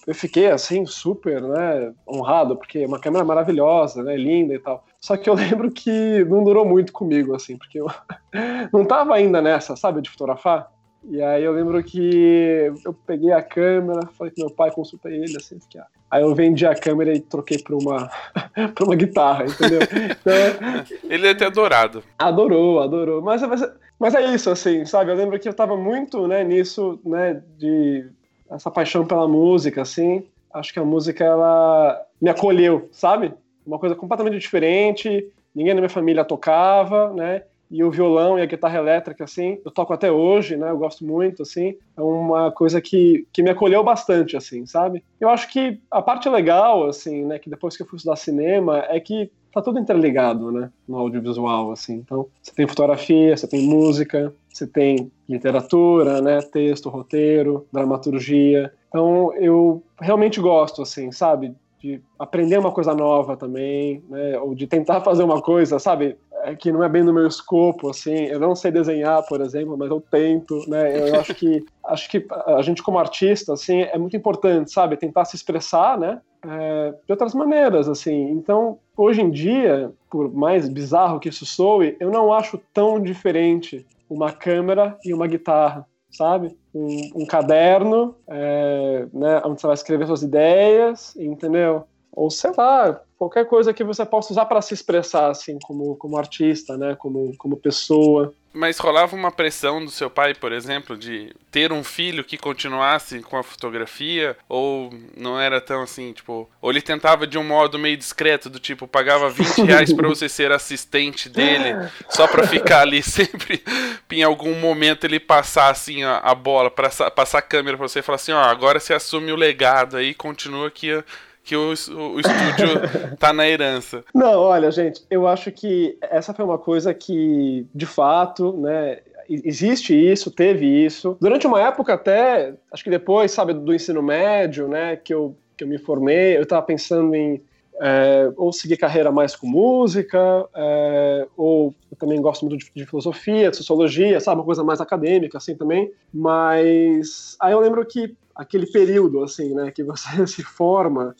Eu fiquei, assim, super, né, honrado, porque é uma câmera maravilhosa, né, linda e tal. Só que eu lembro que não durou muito comigo, assim, porque eu [LAUGHS] não tava ainda nessa, sabe, de fotografar. E aí eu lembro que eu peguei a câmera, falei com meu pai, consultei ele, assim, que ah. Aí eu vendi a câmera e troquei por uma, [LAUGHS] por uma guitarra, entendeu? Então, [LAUGHS] ele é até adorado. Adorou, adorou. Mas, mas, mas é isso, assim, sabe? Eu lembro que eu tava muito, né, nisso, né, de essa paixão pela música, assim. Acho que a música, ela me acolheu, sabe? Uma coisa completamente diferente, ninguém na minha família tocava, né? E o violão e a guitarra elétrica, assim, eu toco até hoje, né? Eu gosto muito, assim. É uma coisa que, que me acolheu bastante, assim, sabe? Eu acho que a parte legal, assim, né, que depois que eu fui estudar cinema, é que tá tudo interligado, né, no audiovisual, assim. Então, você tem fotografia, você tem música, você tem literatura, né, texto, roteiro, dramaturgia. Então, eu realmente gosto, assim, sabe, de aprender uma coisa nova também, né, ou de tentar [LAUGHS] fazer uma coisa, sabe, que não é bem no meu escopo, assim, eu não sei desenhar, por exemplo, mas eu tento, né, eu [LAUGHS] acho que acho que a gente como artista, assim, é muito importante, sabe, tentar se expressar, né, é, de outras maneiras, assim, então, hoje em dia, por mais bizarro que isso soe, eu não acho tão diferente uma câmera e uma guitarra, sabe? Um, um caderno, é, né, onde você vai escrever suas ideias, entendeu? Ou sei lá, qualquer coisa que você possa usar para se expressar, assim, como, como artista, né? Como, como pessoa. Mas rolava uma pressão do seu pai, por exemplo, de ter um filho que continuasse com a fotografia? Ou não era tão assim, tipo. Ou ele tentava de um modo meio discreto, do tipo, pagava 20 [LAUGHS] reais pra você ser assistente dele, só pra ficar ali [LAUGHS] sempre. em algum momento ele passar assim a, a bola, pra, passar a câmera pra você e falar assim: ó, agora você assume o legado aí, continua aqui que o, o estúdio [LAUGHS] tá na herança. Não, olha, gente, eu acho que essa foi uma coisa que, de fato, né, existe isso, teve isso. Durante uma época até, acho que depois, sabe, do ensino médio, né, que eu, que eu me formei, eu estava pensando em é, ou seguir carreira mais com música, é, ou eu também gosto muito de, de, filosofia, de sociologia, sabe, uma coisa mais acadêmica, assim, também. Mas aí eu lembro que aquele período, assim, né, que você [LAUGHS] se forma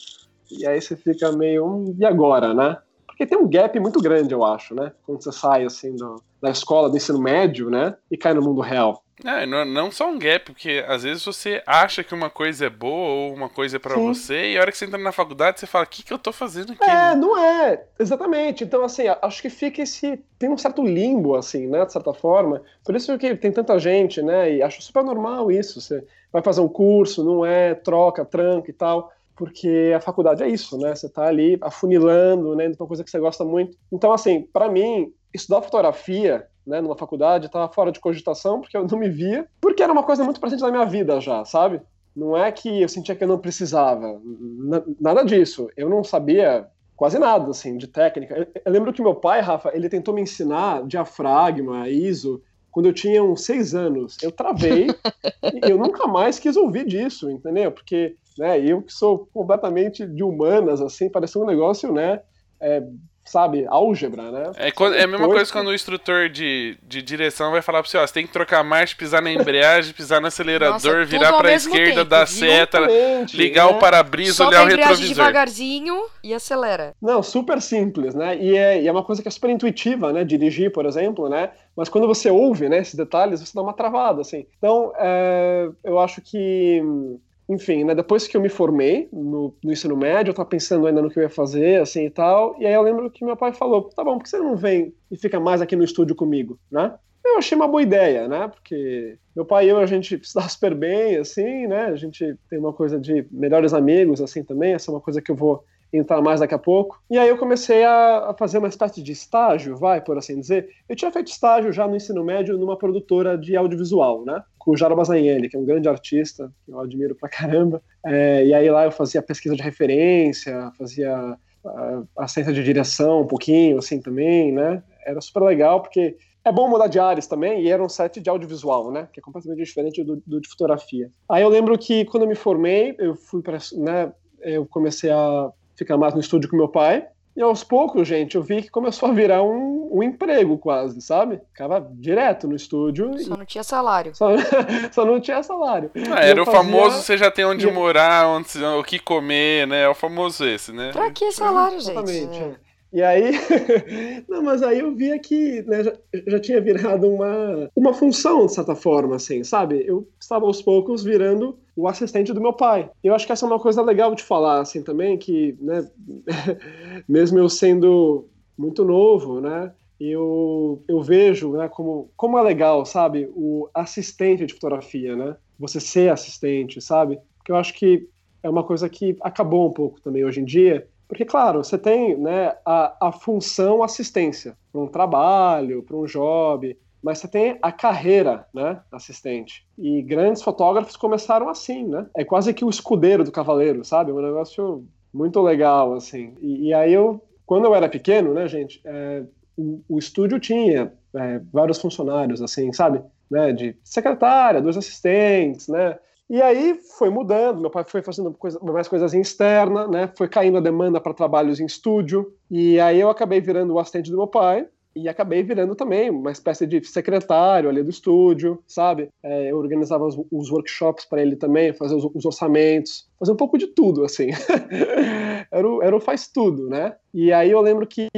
e aí você fica meio, hum, e agora, né? Porque tem um gap muito grande, eu acho, né? Quando você sai, assim, do, da escola, do ensino médio, né? E cai no mundo real. É, não, não só um gap, porque às vezes você acha que uma coisa é boa ou uma coisa é para você, e a hora que você entra na faculdade você fala, o que, que eu tô fazendo aqui? É, não é, exatamente. Então, assim, acho que fica esse. Tem um certo limbo, assim, né, de certa forma. Por isso que tem tanta gente, né, e acho super normal isso. Você vai fazer um curso, não é, troca, tranca e tal porque a faculdade é isso, né? Você está ali afunilando, né, uma coisa que você gosta muito. Então, assim, para mim, estudar fotografia né, numa faculdade, estava fora de cogitação, porque eu não me via, porque era uma coisa muito presente na minha vida já, sabe? Não é que eu sentia que eu não precisava, nada disso. Eu não sabia quase nada, assim, de técnica. Eu, eu lembro que meu pai, Rafa, ele tentou me ensinar diafragma, ISO, quando eu tinha uns seis anos. Eu travei [LAUGHS] e eu nunca mais quis ouvir disso, entendeu? Porque né, eu que sou completamente de humanas, assim, parecia um negócio, né, é, sabe, álgebra, né? É, é a mesma coisa quando o instrutor de, de direção vai falar pra você, ó, você tem que trocar marcha, pisar na embreagem, pisar no acelerador, Nossa, virar pra esquerda, tempo, dar seta, ligar né? o para-brisa, olhar o retrovisor. devagarzinho e acelera. Não, super simples, né? E é, e é uma coisa que é super intuitiva, né? Dirigir, por exemplo, né? Mas quando você ouve, né, esses detalhes, você dá uma travada, assim. Então, é, eu acho que enfim, né, depois que eu me formei no, no, ensino médio, eu tava pensando ainda no que eu ia fazer, assim e tal, e aí eu lembro que meu pai falou, tá bom, por que você não vem e fica mais aqui no estúdio comigo, né? Eu achei uma boa ideia, né, porque meu pai e eu, a gente [LAUGHS] se dá super bem, assim, né, a gente tem uma coisa de melhores amigos, assim, também, essa é uma coisa que eu vou entrar mais daqui a pouco. E aí eu comecei a, a, fazer uma espécie de estágio, vai, por assim dizer. Eu tinha feito estágio já no ensino médio numa produtora de audiovisual, né? Com o Jara Bazanelli, que é um grande artista, que eu admiro pra caramba. É, e aí lá eu fazia pesquisa de referência, fazia a, assistência de direção um pouquinho, assim, também, né? Era super legal, porque é bom mudar de áreas também, e era um set de audiovisual, né? Que é completamente diferente do, do de fotografia. Aí eu lembro que quando eu me formei, eu fui para, né? Eu comecei a ficar mais no estúdio com meu pai. E aos poucos, gente, eu vi que começou a virar um, um emprego quase, sabe? Ficava direto no estúdio. Só e... não tinha salário. Só, [LAUGHS] só não tinha salário. Ah, era o fazia... famoso você já tem onde e... morar, onde, o que comer, né? É o famoso esse, né? Pra que salário, gente? Exatamente. É. E aí, [LAUGHS] não, mas aí eu via que né, já, já, tinha virado uma, uma função, de certa forma, assim, sabe? Eu estava aos poucos virando o assistente do meu pai. Eu acho que essa é uma coisa legal de falar, assim, também, que, né, [LAUGHS] mesmo eu sendo muito novo, né, eu, eu vejo, né, como, como é legal, sabe, o assistente de fotografia, né, você ser assistente, sabe? Porque eu acho que é uma coisa que acabou um pouco também hoje em dia, porque, claro, você tem né, a, a função assistência para um trabalho, para um job, mas você tem a carreira, né, assistente. E grandes fotógrafos começaram assim, né? É quase que o escudeiro do cavaleiro, sabe? É um negócio muito legal, assim. E, e aí eu, quando eu era pequeno, né, gente, é, o, o, estúdio tinha é, vários funcionários, assim, sabe? Né, de secretária, dois assistentes, né? E aí foi mudando, meu pai foi fazendo coisa, mais coisas em externa, né? Foi caindo a demanda para trabalhos em estúdio. E aí eu acabei virando o assistente do meu pai e acabei virando também uma espécie de secretário ali do estúdio, sabe? É, eu organizava os, os workshops para ele também, fazer os, os, orçamentos, fazer um pouco de tudo, assim. [LAUGHS] era, o, era o faz tudo, né? E aí eu lembro que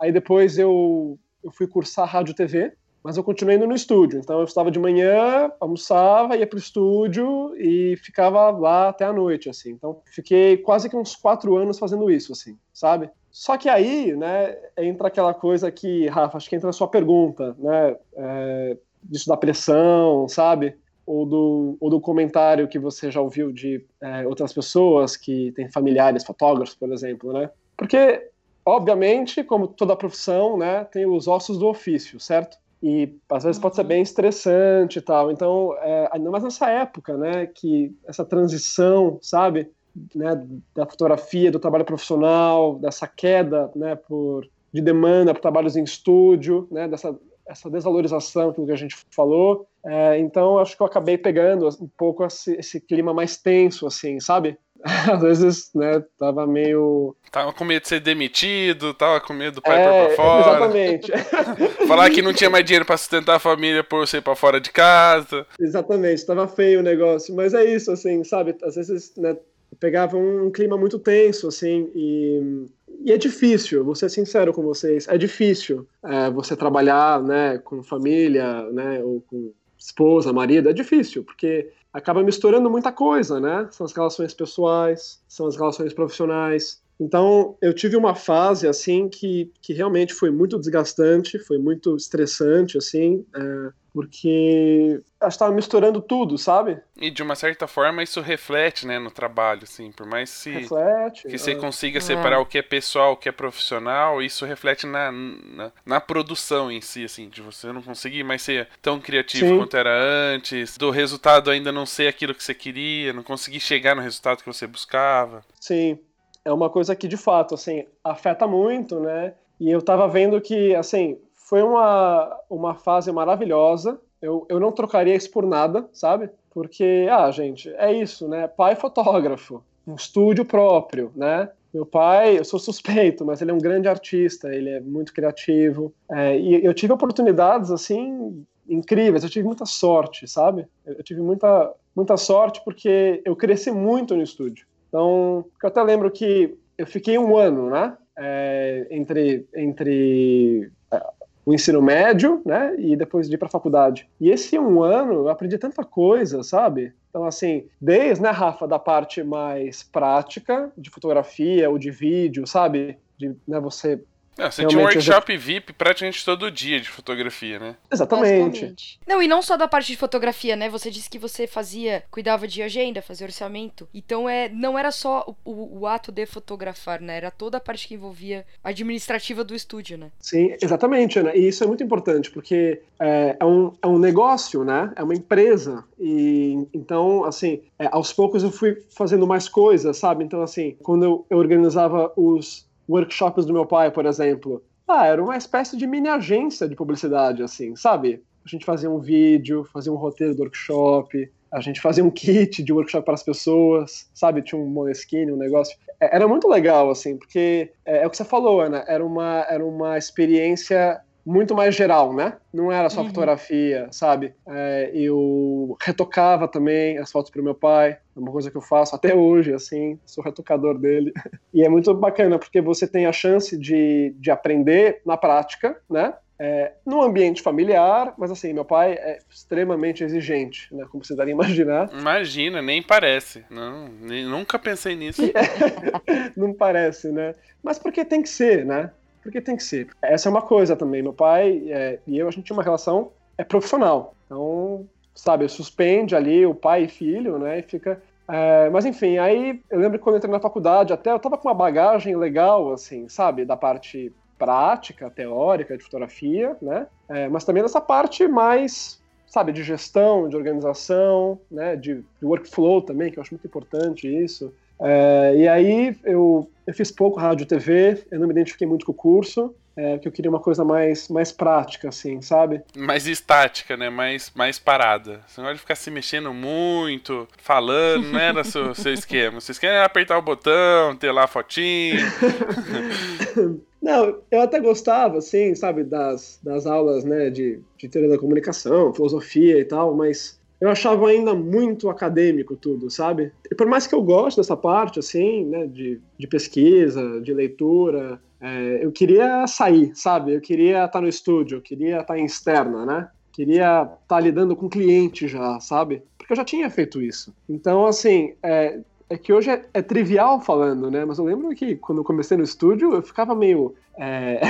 aí depois eu, eu fui cursar rádio TV mas eu continuei indo no estúdio. Então eu estava de manhã, almoçava, ia pro estúdio e ficava lá até a noite, assim. Então fiquei quase que uns quatro anos fazendo isso, assim, sabe? Só que aí, né, entra aquela coisa que, Rafa, acho que entra a sua pergunta, né, é, disso da pressão, sabe? Ou do, ou do comentário que você já ouviu de é, outras pessoas que têm familiares fotógrafos, por exemplo, né? Porque, obviamente, como toda profissão, né, tem os ossos do ofício, certo? E às vezes pode ser bem estressante e tal. Então, é, ainda mais nessa época, né, que essa transição, sabe, né, da fotografia, do trabalho profissional, dessa queda, né, por de demanda para trabalhos em estúdio, né, dessa essa desvalorização que a gente falou. É, então, acho que eu acabei pegando um pouco esse, esse clima mais tenso, assim, sabe? [LAUGHS] Às vezes, né, tava meio. Tava com medo de ser demitido, tava com medo do pai É, por pra fora. Exatamente. [LAUGHS] Falar que não tinha mais dinheiro pra sustentar a família por ser pra fora de casa. Exatamente, tava feio o negócio. Mas é isso, assim, sabe? Às vezes, né, pegava um clima muito tenso, assim, e, e é difícil, vou ser sincero com vocês, é difícil é, você trabalhar, né, com família, né, ou com esposa, marido, é difícil, porque acaba misturando muita coisa, né? São as relações pessoais, são as relações profissionais. Então, eu tive uma fase, assim, que, que realmente foi muito desgastante, foi muito estressante, assim, é, porque eu estava misturando tudo, sabe? E de uma certa forma isso reflete, né, no trabalho, assim, por mais se Reflete. que você é. consiga separar o que é pessoal, o que é profissional, isso reflete na, na, na produção em si, assim, de você não conseguir mais ser tão criativo Sim. quanto era antes, do resultado ainda não ser aquilo que você queria, não conseguir chegar no resultado que você buscava. Sim, é uma coisa que de fato, assim, afeta muito, né? E eu tava vendo que, assim, foi uma, uma fase maravilhosa. Eu, eu não trocaria isso por nada, sabe? Porque, ah, gente, é isso, né? Pai fotógrafo, um estúdio próprio, né? Meu pai, eu sou suspeito, mas ele é um grande artista, ele é muito criativo. É, e eu tive oportunidades, assim, incríveis, eu tive muita sorte, sabe? Eu, eu tive muita, muita sorte porque eu cresci muito no estúdio. Então, eu até lembro que eu fiquei um ano, né? É, entre entre é, o ensino médio, né? E depois de ir para a faculdade. E esse um ano eu aprendi tanta coisa, sabe? Então, assim, desde, né, Rafa, da parte mais prática de fotografia ou de vídeo, sabe? De né, você. Não, você tinha um workshop VIP praticamente todo dia de fotografia, né? Exatamente. Não, e não só da parte de fotografia, né? Você disse que você fazia, cuidava de agenda, fazia orçamento. Então é, não era só o, o- o ato de fotografar, né? Era toda a parte que envolvia a administrativa do estúdio, né? Sim, exatamente, Ana. E isso é muito importante, porque é, é um, é um negócio, né? É uma empresa. E então, assim, é, aos poucos eu fui fazendo mais coisas, sabe? Então, assim, quando eu, eu organizava os workshops do meu pai, por exemplo, ah, era uma espécie de mini agência de publicidade, assim, sabe? A gente fazia um vídeo, fazia um roteiro do workshop, a gente fazia um kit de workshop para as pessoas, sabe? Tinha um Moleskine, um negócio. É, Era muito legal, assim, porque é, é o que você falou, Ana, era uma, era uma experiência muito mais geral, né? Não era só Uhum. fotografia, sabe? É, eu retocava também as fotos para meu pai, é uma coisa que eu faço até hoje, assim, sou retocador dele. [LAUGHS] E é muito bacana, porque você tem a chance de, de aprender na prática, né? É, no ambiente familiar, mas assim, meu pai é extremamente exigente, né? Como você daria [LAUGHS] imaginar. Imagina, nem parece. Não, nem- nunca pensei nisso. [LAUGHS] Não parece, né? Mas porque tem que ser, né? Porque tem que ser. Essa é uma coisa também. Meu pai é, e eu, a gente tinha uma relação é profissional. Então, sabe, suspende ali o pai e filho, né? E fica. é, mas enfim, aí eu lembro que quando eu entrei na faculdade, até eu tava com uma bagagem legal, assim, sabe, da parte prática, teórica de fotografia, né? É, mas também dessa parte mais, sabe, de gestão, de organização, né? De, de workflow também, que eu acho muito importante isso. É, e aí eu, eu fiz pouco rádio e TV, eu não me identifiquei muito com o curso, é, porque eu queria uma coisa mais, mais prática, assim, sabe? Mais estática, né? Mais, mais parada. Você não pode ficar se mexendo muito, falando, não era seu, [LAUGHS] seu esquema. Seu esquema era apertar o botão, ter lá a fotinho. [LAUGHS] Não, eu até gostava, assim, sabe, das, das aulas, né, de, de teoria da comunicação, filosofia e tal, mas eu achava ainda muito acadêmico tudo, sabe? E por mais que eu goste dessa parte, assim, né, de, de pesquisa, de leitura, é, eu queria sair, sabe? Eu queria estar no estúdio, eu queria estar em externa, né? Queria estar lidando com cliente já, sabe? Porque eu já tinha feito isso. Então, assim, é, é que hoje é, é, trivial falando, né? Mas eu lembro que quando eu comecei no estúdio, eu ficava meio é,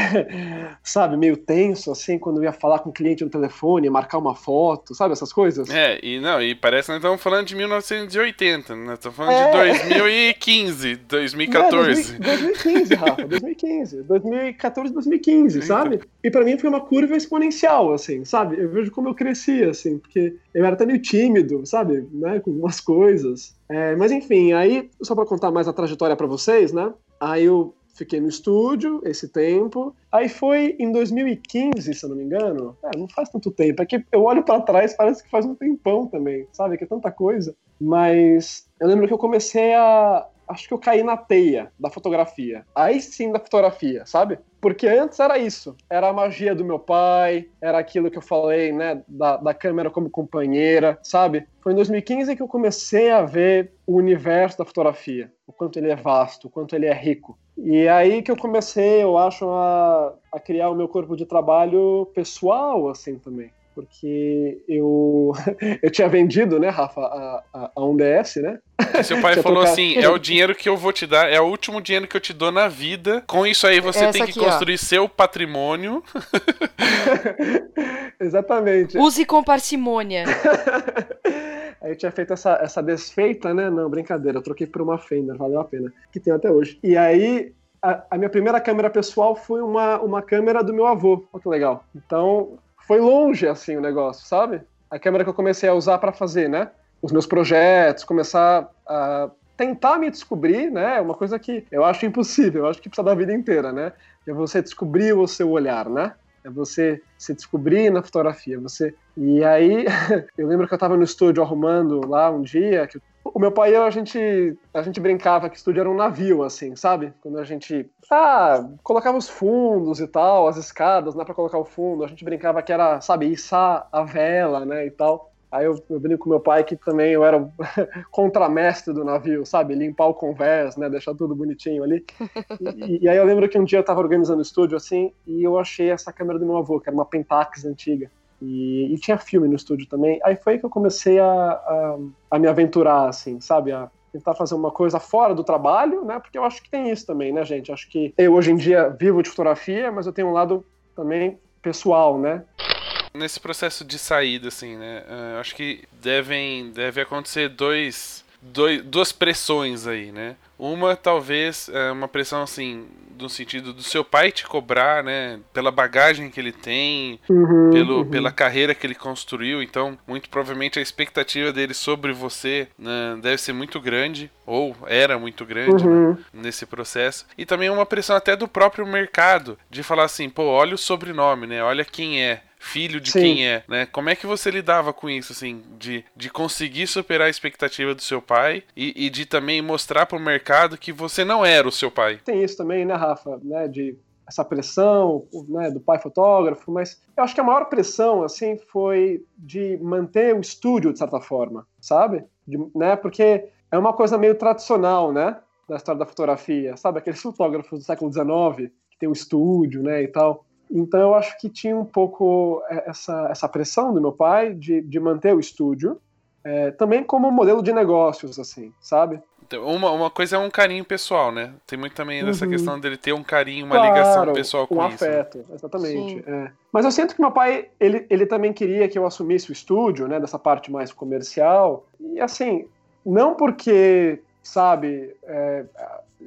[LAUGHS] sabe, meio tenso, assim, quando eu ia falar com o cliente no telefone, marcar uma foto, sabe, essas coisas? É, e não, e parece que nós estamos falando de 1980, nós estamos falando é. de 2015, 2014. Não, 2015, Rafa, 2015, 2014, 2015, então. sabe? E para mim foi uma curva exponencial, assim, sabe? Eu vejo como eu cresci, assim, porque eu era até meio tímido, sabe, né, com algumas coisas. É, mas enfim, aí, só para contar mais a trajetória para vocês, né? Aí eu fiquei no estúdio esse tempo. Aí foi em 2015, se eu não me engano. É, não faz tanto tempo. É que eu olho para trás, parece que faz um tempão também, sabe? Que é tanta coisa. Mas eu lembro que eu comecei a. Acho que eu caí na teia da fotografia. Aí sim da fotografia, sabe? Porque antes era isso. Era a magia do meu pai, era aquilo que eu falei, né? Da, da câmera como companheira, sabe? Foi em 2015 que eu comecei a ver o universo da fotografia. O quanto ele é vasto, o quanto ele é rico. E aí que eu comecei, eu acho, a, a criar o meu corpo de trabalho pessoal, assim, também. Porque eu, [LAUGHS] eu tinha vendido, né, Rafa, a, a, a 1DS, né? E seu pai [LAUGHS] falou assim: é o dinheiro que eu vou te dar, é o último dinheiro que eu te dou na vida. Com isso aí você Essa tem que aqui, construir ó. seu patrimônio. [LAUGHS] Exatamente. Use com parcimônia. Aí eu tinha feito essa, essa desfeita, né? Não, brincadeira, eu troquei por uma Fender, valeu a pena, que tem até hoje. E aí, a, a, minha primeira câmera pessoal foi uma, uma câmera do meu avô, olha que legal. Então, foi longe, assim, o negócio, sabe? A câmera que eu comecei a usar para fazer, né? Os meus projetos, começar a tentar me descobrir, né? É uma coisa que eu acho impossível, eu acho que precisa da vida inteira, né? É você descobrir o seu olhar, né? É você se descobrir na fotografia. Você e aí [LAUGHS] eu lembro que eu estava no estúdio arrumando lá um dia que o meu pai a gente a gente brincava que estúdio era um navio assim, sabe? Quando a gente ah, colocava os fundos e tal, as escadas, né, para colocar o fundo, a gente brincava que era, sabe, içar a vela, né, e tal. Aí eu, eu brinco com meu pai que também eu era o [LAUGHS] contramestre do navio, sabe? Limpar o convés, né? Deixar tudo bonitinho ali. E, e, aí eu lembro que um dia eu tava organizando o estúdio assim e eu achei essa câmera do meu avô, que era uma Pentax antiga. E, e tinha filme no estúdio também. Aí foi que eu comecei a, a, a me aventurar, assim, sabe? A, tentar fazer uma coisa fora do trabalho, né? Porque eu acho que tem isso também, né, gente? Acho que eu hoje em dia vivo de fotografia, mas eu tenho um lado também pessoal, né? Nesse processo de saída, assim, né? Uh, acho que devem deve acontecer dois, dois, duas pressões aí, né? Uma, talvez, é uma pressão assim, no sentido do seu pai te cobrar, né? Pela bagagem que ele tem, uhum, pelo, uhum. pela carreira que ele construiu. Então, muito provavelmente a expectativa dele sobre você né, deve ser muito grande, ou era muito grande uhum. né, nesse processo. E também uma pressão até do próprio mercado, de falar assim, pô, olha o sobrenome, né? Olha quem é filho de Sim. quem é, né? Como é que você lidava com isso, assim, de, de conseguir superar a expectativa do seu pai e, e de também mostrar para o mercado que você não era o seu pai? Tem isso também, né, Rafa, né, de essa pressão, né, do pai fotógrafo, mas eu acho que a maior pressão, assim, foi de manter o estúdio, de certa forma, sabe? De, né, porque é uma coisa meio tradicional, né, da história da fotografia, sabe? Aqueles fotógrafos do século XIX, que tem um estúdio, né, e tal. Então eu acho que tinha um pouco é, essa, essa pressão do meu pai de, de manter o estúdio, é, também como modelo de negócios, assim, sabe? Então, uma, uma coisa é um carinho pessoal, né? Tem muito também dessa uhum. questão dele ter um carinho, uma claro, ligação pessoal com um isso. Um afeto, exatamente. É. Mas eu sinto que meu pai, ele, ele também queria que eu assumisse o estúdio, né? Dessa parte mais comercial. E assim, não porque, sabe, é,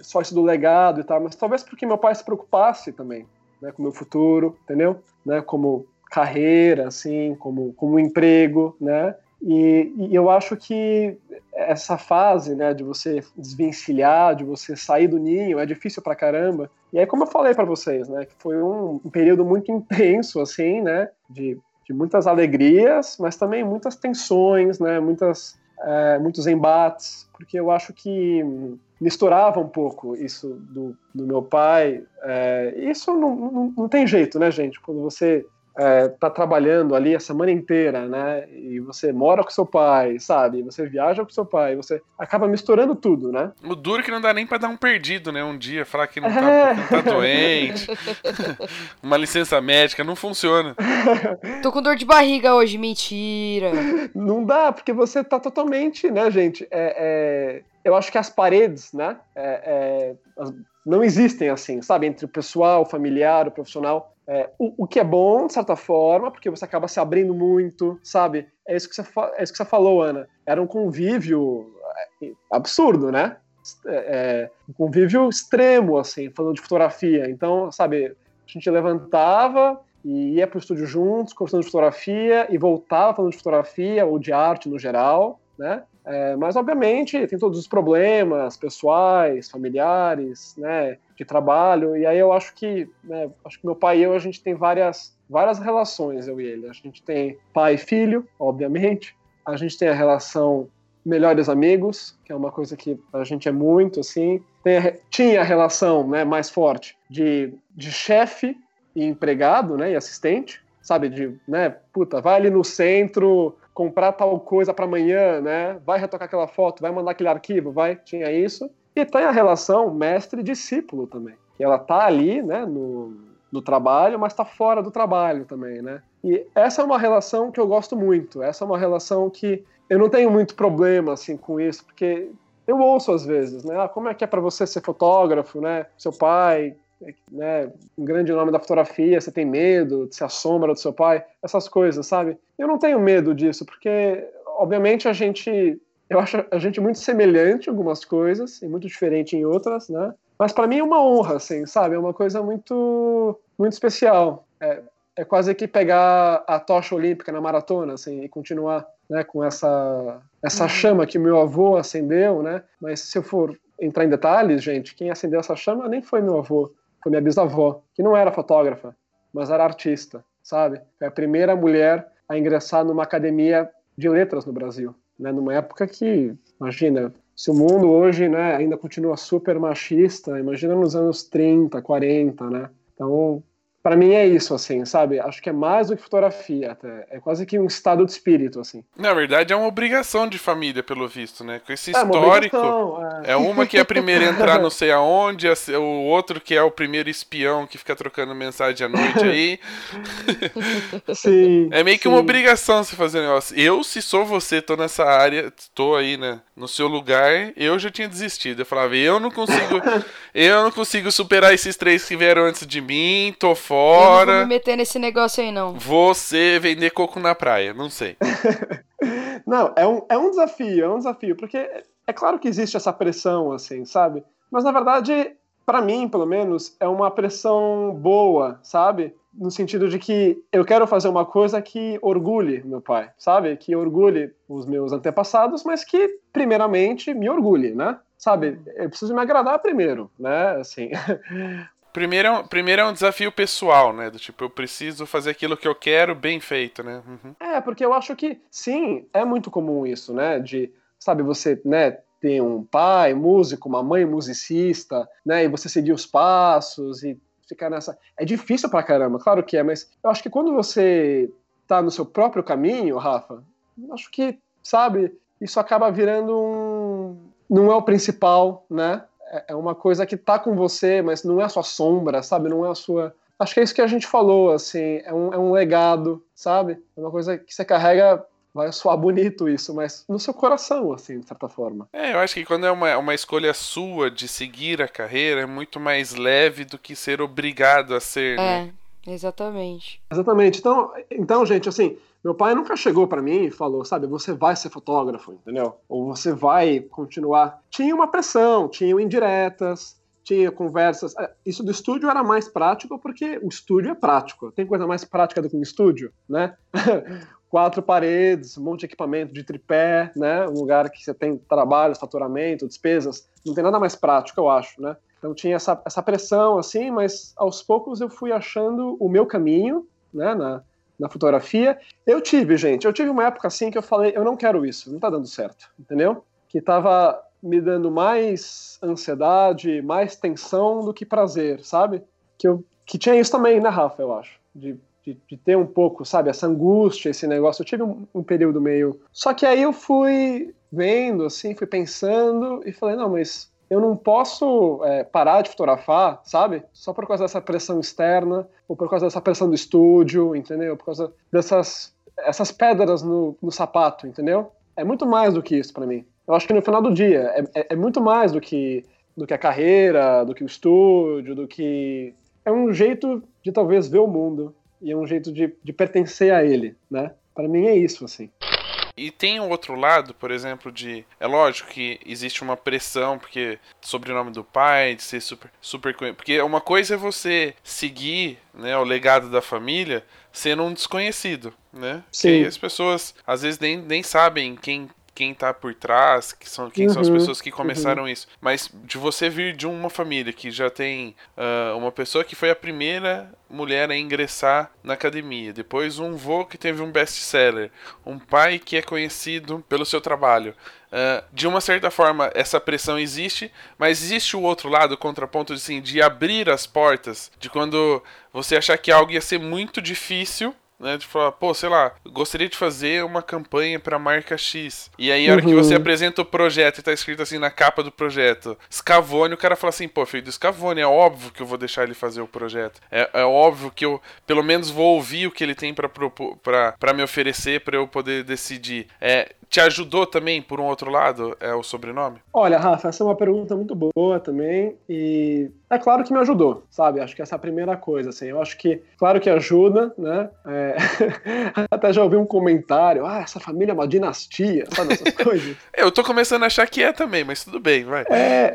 só isso do legado e tal, mas talvez porque meu pai se preocupasse também né, com o meu futuro, entendeu? Né, como carreira, assim, como, como emprego, né? E, e, eu acho que essa fase, né, de você desvencilhar, de você sair do ninho, é difícil pra caramba. E aí, como eu falei para vocês, né, que foi um, um, período muito intenso, assim, né, de, de muitas alegrias, mas também muitas tensões, né, muitas, é, muitos embates, porque eu acho que misturava um pouco isso do, do meu pai. É, isso não, não, não, tem jeito, né, gente? Quando você é, tá trabalhando ali a semana inteira, né? E você mora com seu pai, sabe? Você viaja com seu pai, você acaba misturando tudo, né? O duro é que não dá nem pra dar um perdido, né? Um dia, falar que não tá, É. não tá doente. [LAUGHS] Uma licença médica, não funciona. [LAUGHS] Tô com dor de barriga hoje, mentira. Não dá, porque você tá totalmente, né, gente? É, é, eu acho que as paredes, né? é, é, não existem assim, sabe? Entre o pessoal, o familiar, o profissional. É, o, o que é bom, de certa forma, porque você acaba se abrindo muito, sabe? É isso que você, é isso que você falou, Ana. Era um convívio é, absurdo, né? É, é, um convívio extremo, assim, falando de fotografia. Então, sabe, a gente levantava e ia pro estúdio juntos, conversando de fotografia, e voltava falando de fotografia ou de arte no geral, né? É, mas, obviamente, tem todos os problemas pessoais, familiares, né, de trabalho, e aí eu acho que, né, acho que meu pai e eu, a gente tem várias, várias relações, eu e ele. A gente tem pai e filho, obviamente, a gente tem a relação melhores amigos, que é uma coisa que a gente é muito, assim, a tinha a relação, né, mais forte de, de chefe e empregado, né, e assistente, sabe, de, né, puta, vai ali no centro comprar tal coisa para amanhã, né, vai retocar aquela foto, vai mandar aquele arquivo, vai, tinha isso. E tem a relação mestre-discípulo também, ela tá ali, né, no, no trabalho, mas tá fora do trabalho também, né. E essa é uma relação que eu gosto muito, essa é uma relação que eu não tenho muito problema, assim, com isso, porque eu ouço às vezes, né, ah, como é que é para você ser fotógrafo, né, seu pai, né, um grande nome da fotografia, você tem medo de ser a sombra do seu pai, essas coisas, sabe? Eu não tenho medo disso, porque, obviamente, a gente, eu acho a gente muito semelhante em algumas coisas e muito diferente em outras, né? Mas para mim é uma honra, assim, sabe? É uma coisa muito, muito especial. É, é quase que pegar a tocha olímpica na maratona, assim, e continuar, né, com essa essa chama que meu avô acendeu, né? Mas se eu for entrar em detalhes, gente, quem acendeu essa chama nem foi meu avô, foi minha bisavó, que não era fotógrafa, mas era artista, sabe? Foi a primeira mulher a ingressar numa academia de letras no Brasil, né? Numa época que, imagina, se o mundo hoje, né, ainda continua super machista, imagina nos anos 30, 40, né? Então, para mim é isso, assim, sabe? Acho que é mais do que fotografia, até. É quase que um estado de espírito, assim. Na verdade, é uma obrigação de família, pelo visto, né? Com esse É uma histórico. obrigação, é. É uma que é a primeira a [LAUGHS] entrar não sei aonde, se- o outro que é o primeiro espião que fica trocando mensagem à noite aí. [LAUGHS] Sim, É meio que sim. uma obrigação você fazer um negócio. Eu, se sou você, tô nessa área, tô aí, né? No seu lugar, eu já tinha desistido. Eu falava, eu não consigo. [LAUGHS] eu não consigo superar esses três que vieram antes de mim, tô Eu não vou fora. me meter nesse negócio aí, não. Você vender coco na praia, não sei. [LAUGHS] Não, é um, é um desafio, é um desafio, porque é claro que existe essa pressão, assim, sabe? Mas na verdade, para mim, pelo menos, é uma pressão boa, sabe? No sentido de que eu quero fazer uma coisa que orgulhe meu pai, sabe? Que orgulhe os meus antepassados, mas que, primeiramente, me orgulhe, né? Sabe? Eu preciso me agradar primeiro, né? Assim. [LAUGHS] Primeiro é, um, primeiro é um desafio pessoal, né? Do tipo, eu preciso fazer aquilo que eu quero bem feito, né? Uhum. É, porque eu acho que, sim, é muito comum isso, né? De, sabe, você, né, tem um pai músico, uma mãe musicista, né? E você seguir os passos e ficar nessa. É difícil pra caramba, claro que é, mas eu acho que quando você tá no seu próprio caminho, Rafa, acho que, sabe, isso acaba virando um. Não é o principal, né? É- É uma coisa que tá com você, mas não é a sua sombra, sabe? Não é a sua. Acho que é isso que a gente falou, assim, é um, é um legado, sabe? É uma coisa que você carrega, vai soar bonito isso, mas no seu coração, assim, de certa forma. É, eu acho que quando é uma, uma escolha sua de seguir a carreira, é muito mais leve do que ser obrigado a ser, né? É, exatamente. Exatamente. Então, então gente, assim, meu pai nunca chegou pra mim e falou, sabe, você vai ser fotógrafo, entendeu? Ou você vai continuar. Tinha uma pressão, tinham indiretas, tinha conversas. É, Isso do estúdio era mais prático porque o estúdio é prático. Tem coisa mais prática do que um estúdio, né? [LAUGHS] Quatro paredes, um monte de equipamento de tripé, né? Um lugar que você tem trabalho, faturamento, despesas. Não tem nada mais prático, eu acho, né? Então tinha essa, essa pressão, assim, mas aos poucos eu fui achando o meu caminho, né, na, na fotografia. Eu tive, gente, eu tive uma época assim que eu falei, eu não quero isso, não tá dando certo, entendeu? Que tava me dando mais ansiedade, mais tensão do que prazer, sabe? Que, eu, que tinha isso também, né, Rafa, eu acho, de, de de, ter um pouco, sabe, essa angústia, esse negócio. Eu tive um, um período meio. Só que aí eu fui vendo, assim, fui pensando e falei, não, mas eu não posso é, parar de fotografar, sabe? Só por causa dessa pressão externa, ou por causa dessa pressão do estúdio, entendeu? Por causa dessas essas pedras no, no sapato, entendeu? É muito mais do que isso para mim. Eu acho que no final do dia é, é, é, muito mais do que do que a carreira, do que o estúdio, do que é um jeito de talvez ver o mundo e é um jeito de, de pertencer a ele, né? Para mim é isso assim. E tem um outro lado, por exemplo, de. É lógico que existe uma pressão, porque sobrenome do pai, de ser super. super porque uma coisa é você seguir né, o legado da família sendo um desconhecido, né? Sim. as pessoas às vezes nem, nem sabem quem quem tá por trás, que são, quem uhum, são as uhum, pessoas que começaram uhum. isso. Mas de você vir de uma família que já tem uh, uma pessoa que foi a primeira mulher a ingressar na academia, depois um vô que teve um best-seller, um pai que é conhecido pelo seu trabalho. Uh, de uma certa forma, essa pressão existe, mas existe o outro lado, o contraponto assim, de abrir as portas, de quando você achar que algo ia ser muito difícil né? De falar, pô, sei lá, gostaria de fazer uma campanha para marca X. E aí, a hora uhum. que você apresenta o projeto e tá escrito assim na capa do projeto, Scavone, o cara fala assim, pô, filho do Scavone, é óbvio que eu vou deixar ele fazer o projeto. É, é óbvio que eu, pelo menos, vou ouvir o que ele tem para me oferecer para eu poder decidir. É, te ajudou também, por um outro lado, é o sobrenome? Olha, Rafa, essa é uma pergunta muito boa também. E é claro que me ajudou, sabe? Acho que essa é a primeira coisa, assim. Eu acho que, claro que ajuda, né? É... [LAUGHS] Até já ouvi um comentário, ah, essa família é uma dinastia, sabe? Essas [LAUGHS] coisas. eu tô começando a achar que é também, mas tudo bem, vai. É...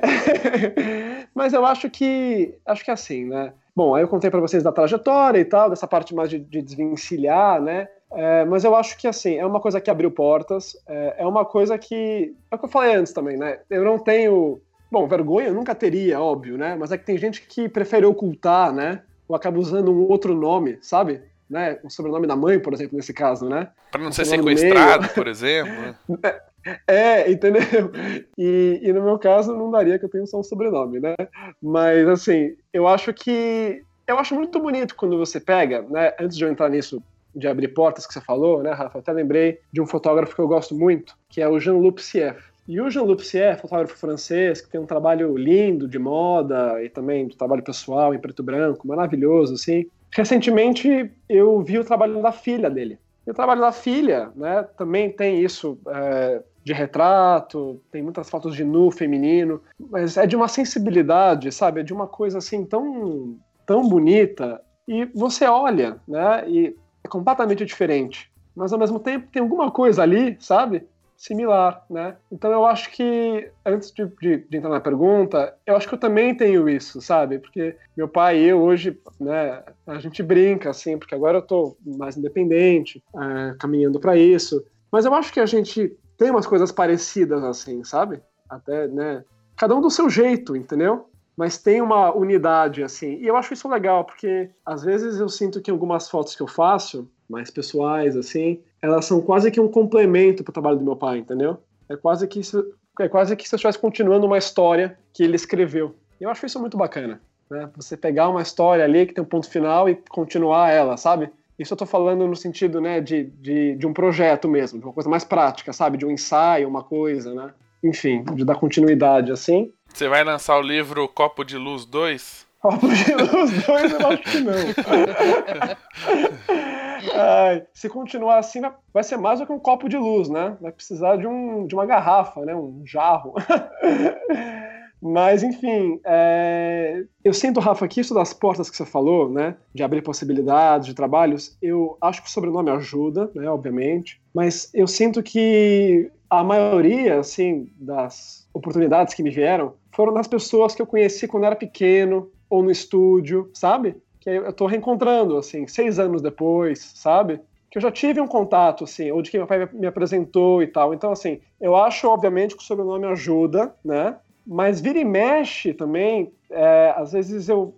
[LAUGHS] mas eu acho que, acho que é assim, né? Bom, aí eu contei para vocês da trajetória e tal, dessa parte mais de, de desvencilhar, né? É, mas eu acho que, assim, é uma coisa que abriu portas, é, é, uma coisa que. É o que eu falei antes também, né? Eu não tenho. Bom, vergonha eu nunca teria, óbvio, né? Mas é que tem gente que prefere ocultar, né? Ou acaba usando um outro nome, sabe? Né? O sobrenome da mãe, por exemplo, nesse caso, né? Para não ser sequestrado, por exemplo. [LAUGHS] É, entendeu? E, e, no meu caso não daria que eu tenho só um sobrenome, né? Mas assim, eu acho que eu acho muito bonito quando você pega, né? Antes de eu entrar nisso de abrir portas que você falou, né, Rafa? Até lembrei de um fotógrafo que eu gosto muito, que é o Jean-Luc Sieff. E o Jean-Luc Sieff, fotógrafo francês, que tem um trabalho lindo de moda e também de trabalho pessoal em preto e branco, maravilhoso, assim. Recentemente eu vi o trabalho da filha dele. E o trabalho da filha, né, também tem isso é, de retrato, tem muitas fotos de nu feminino, mas é de uma sensibilidade, sabe? É de uma coisa assim tão, tão bonita. E você olha, né? E é completamente diferente. Mas ao mesmo tempo tem alguma coisa ali, sabe? Similar, né? Então eu acho que, antes de, de, de, entrar na pergunta, eu acho que eu também tenho isso, sabe? Porque meu pai e eu hoje, né, a gente brinca, assim, porque agora eu tô mais independente, é, caminhando para isso. Mas eu acho que a gente tem umas coisas parecidas, assim, sabe? Até, né? Cada um do seu jeito, entendeu? Mas tem uma unidade, assim. E eu acho isso legal, porque às vezes eu sinto que algumas fotos que eu faço, mais pessoais, assim, elas são quase que um complemento para o trabalho do meu pai, entendeu? É quase que se, é quase que se eu estivesse continuando uma história que ele escreveu. E eu acho isso muito bacana, né? Você pegar uma história ali que tem um ponto final e continuar ela, sabe? Isso eu tô falando no sentido, né, de, de, de um projeto mesmo, de uma coisa mais prática, sabe? De um ensaio, uma coisa, né? Enfim, de dar continuidade, assim. Você vai lançar o livro Copo de Luz 2? Copo de Luz 2 eu acho que não. [LAUGHS] Ai, se continuar assim, vai ser mais do que um copo de luz, né? Vai precisar de, um, de uma garrafa, né? Um jarro. [LAUGHS] Mas, enfim, é... eu sinto, Rafa, que isso das portas que você falou, né? De abrir possibilidades de trabalhos, eu acho que o sobrenome ajuda, né? Obviamente. Mas eu sinto que a maioria, assim, das oportunidades que me vieram foram das pessoas que eu conheci quando era pequeno ou no estúdio, sabe? Que eu tô reencontrando, assim, seis anos depois, sabe? Que eu já tive um contato, assim, ou de que meu pai me apresentou e tal. Então, assim, eu acho, obviamente, que o sobrenome ajuda, né? Mas vira e mexe também, é, às vezes eu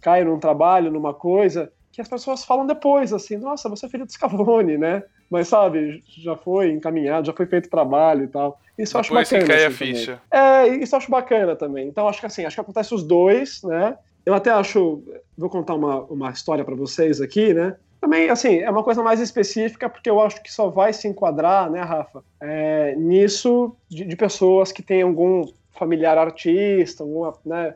caio num trabalho, numa coisa, que as pessoas falam depois, assim, nossa, você é filho de Scavone, né? Mas sabe, já foi encaminhado, já foi feito trabalho e tal. Isso eu acho bacana. Que cai assim, a ficha. É, isso eu acho bacana também. Então acho que assim, acho que acontece os dois, né? Eu até acho, vou contar uma, uma história para vocês aqui, né? Também, assim, é uma coisa mais específica, porque eu acho que só vai se enquadrar, né, Rafa, é, nisso de, de, pessoas que têm algum familiar artista, alguma, né,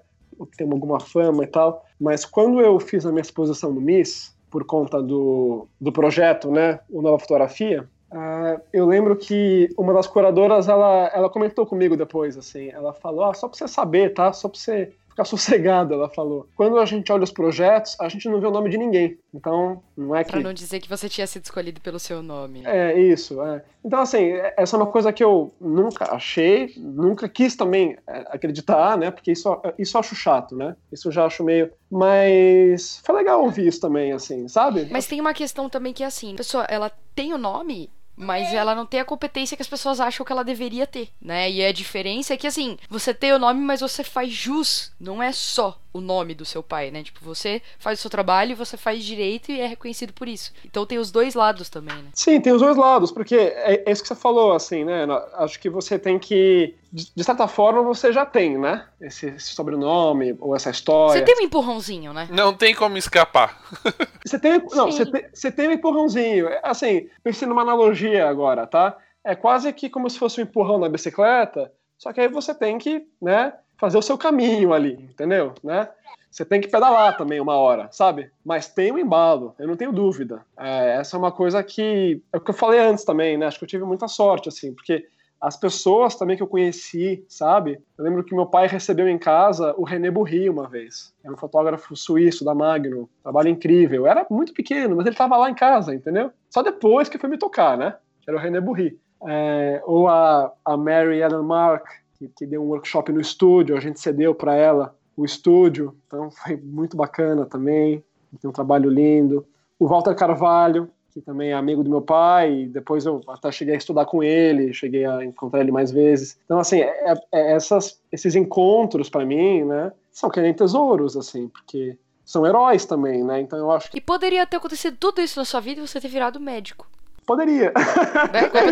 que tem alguma fama e tal. Mas quando eu fiz a minha exposição no MIS, por conta do, do projeto, né, o Nova Fotografia, uh, eu lembro que uma das curadoras, ela, ela comentou comigo depois, assim, ela falou, ah, só pra você saber, tá, só pra você ficar [LAUGHS] sossegada, ela falou. Quando a gente olha os projetos, a gente não vê o nome de ninguém. Então, não é que. Pra não dizer que você tinha sido escolhido pelo seu nome. É, isso. É. Então, assim, essa é uma coisa que eu nunca achei, nunca quis também é, acreditar, né? Porque isso, isso eu acho chato, né? Isso eu já acho meio. Mas foi legal ouvir isso também, assim, sabe? Mas tem uma questão também que é assim: a pessoa, ela tem o nome mas ela não tem a competência que as pessoas acham que ela deveria ter, né? E a diferença é que, assim, você tem o nome, mas você faz jus, não é só o nome do seu pai, né? Tipo, você faz o seu trabalho, você faz direito e é reconhecido por isso. Então tem os dois lados também, né? Sim, tem os dois lados, porque é, é isso que você falou, assim, né? Acho que você tem que, de certa forma, você já tem, né? Esse, esse sobrenome ou essa história. Você tem um empurrãozinho, né? Não tem como escapar. [LAUGHS] você tem, não, você tem, você tem um empurrãozinho. Assim, pensei numa analogia agora, tá? É quase que como se fosse um empurrão na bicicleta, só que aí você tem que, né? Fazer o seu caminho ali, entendeu? Né? Você tem que pedalar também uma hora, sabe? Mas tem um embalo, eu não tenho dúvida. É, essa é uma coisa que. É o que eu falei antes também, né? Acho que eu tive muita sorte, assim, porque as pessoas também que eu conheci, sabe? Eu lembro que meu pai recebeu em casa o René Burri uma vez. Era um fotógrafo suíço da Magnum. Trabalho incrível. Eu era muito pequeno, mas ele estava lá em casa, entendeu? Só depois que foi me tocar, né? Era o René Burri. É, ou a, a Mary Ellen Mark, que, que deu um workshop no estúdio, a gente cedeu para ela o estúdio, então [LAUGHS] foi muito bacana também, tem um trabalho lindo. O Walter Carvalho, que também é amigo do meu pai, depois eu até cheguei a estudar com ele, cheguei a encontrar ele mais vezes. Então, assim, é, é essas, esses encontros para mim, né, são que nem tesouros, assim, porque são heróis também, né, então eu acho que... E poderia ter acontecido tudo isso na sua vida e você ter virado médico. Poderia.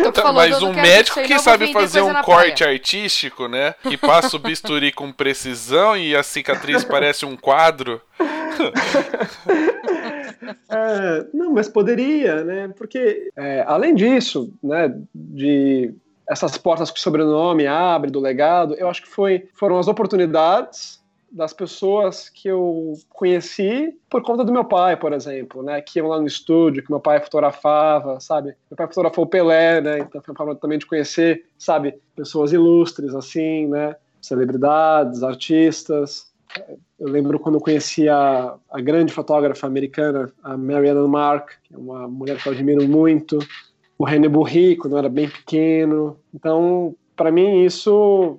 Então, mas um médico que sabe fazer um corte praia. artístico, né? Que passa o bisturi com precisão e a cicatriz parece um quadro. [LAUGHS] é, não, mas poderia, né? Porque, é, além disso, né, de essas portas que o sobrenome abre do legado, eu acho que foi, foram as oportunidades das pessoas que eu conheci por conta do meu pai, por exemplo, né? Que iam lá no estúdio, que meu pai fotografava, sabe? Meu pai fotografou o Pelé, né? Então foi uma forma também de conhecer, sabe? Pessoas ilustres, assim, né? Celebridades, artistas. Eu lembro quando eu conheci a, a grande fotógrafa americana, a Marianne Mark, que é uma mulher que eu admiro muito. O René Burri, quando eu era bem pequeno. Então, para mim, isso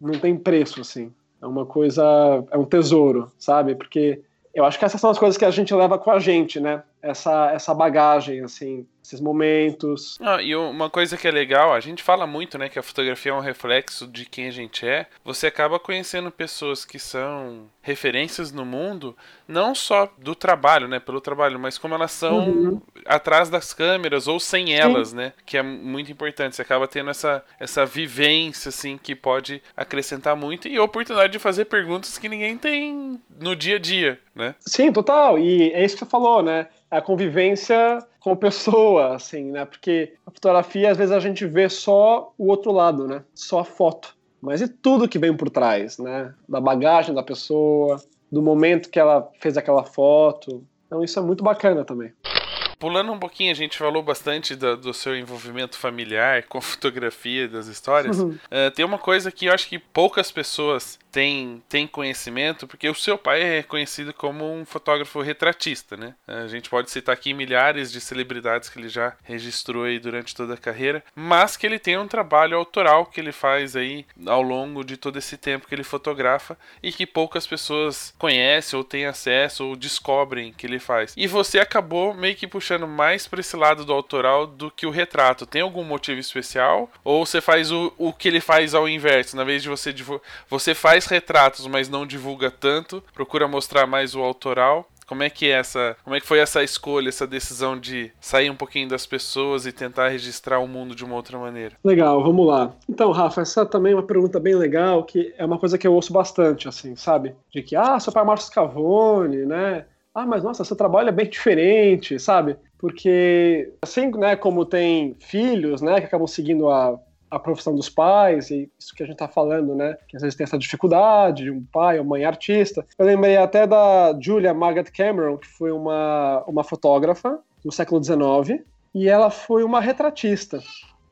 não tem preço, assim. É uma coisa, é um tesouro, sabe? Porque eu acho que essas são as coisas que a gente leva com a gente, né? Essa, essa bagagem, assim, esses momentos. Ah, e uma coisa que é legal, a gente fala muito, né, que a fotografia é um reflexo de quem a gente é. Você acaba conhecendo pessoas que são referências no mundo, não só do trabalho, né, pelo trabalho, mas como elas são uhum. atrás das câmeras ou sem elas, Sim. né, que é muito importante. Você acaba tendo essa, essa vivência, assim, que pode acrescentar muito e a oportunidade de fazer perguntas que ninguém tem no dia a dia, né? Sim, total. E é isso que você falou, né? A convivência como pessoa, assim, né? Porque a fotografia, às vezes, a gente vê só o outro lado, né? Só a foto. Mas e tudo que vem por trás, né? Da bagagem da pessoa, do momento que ela fez aquela foto. Então isso é muito bacana também. Pulando um pouquinho, a gente falou bastante do, do seu envolvimento familiar [LAUGHS] com fotografia das histórias. Uhum. Uh, tem uma coisa que eu acho que poucas pessoas tem, tem conhecimento, porque o seu pai é conhecido como um fotógrafo retratista, né? A gente pode citar aqui milhares de celebridades que ele já registrou aí durante toda a carreira, mas que ele tem um trabalho autoral que ele faz aí ao longo de todo esse tempo que ele fotografa e que poucas pessoas conhecem ou têm acesso ou descobrem que ele faz. E você acabou meio que puxando mais para esse lado do autoral do que o retrato. Tem algum motivo especial? Ou você faz o, o que ele faz ao inverso? Na vez de você você faz faz retratos, mas não divulga tanto, procura mostrar mais o autoral. Como é que é essa, como é que foi essa escolha, essa decisão de sair um pouquinho das pessoas e tentar registrar o mundo de uma outra maneira? Legal, vamos lá. Então, Rafa, essa também é uma pergunta bem legal, que é uma coisa que eu ouço bastante, assim, sabe? De que, ah, seu pai é Márcio Scavone, né? ah, mas nossa, seu trabalho é bem diferente, sabe? Porque assim, né, como tem filhos, né, que acabam seguindo a, a profissão dos pais, e isso que a gente está falando, né? Que às vezes tem essa dificuldade de um pai ou mãe artista. Eu lembrei até da Julia Margaret Cameron, que foi uma, uma fotógrafa do século XIX, e ela foi uma retratista.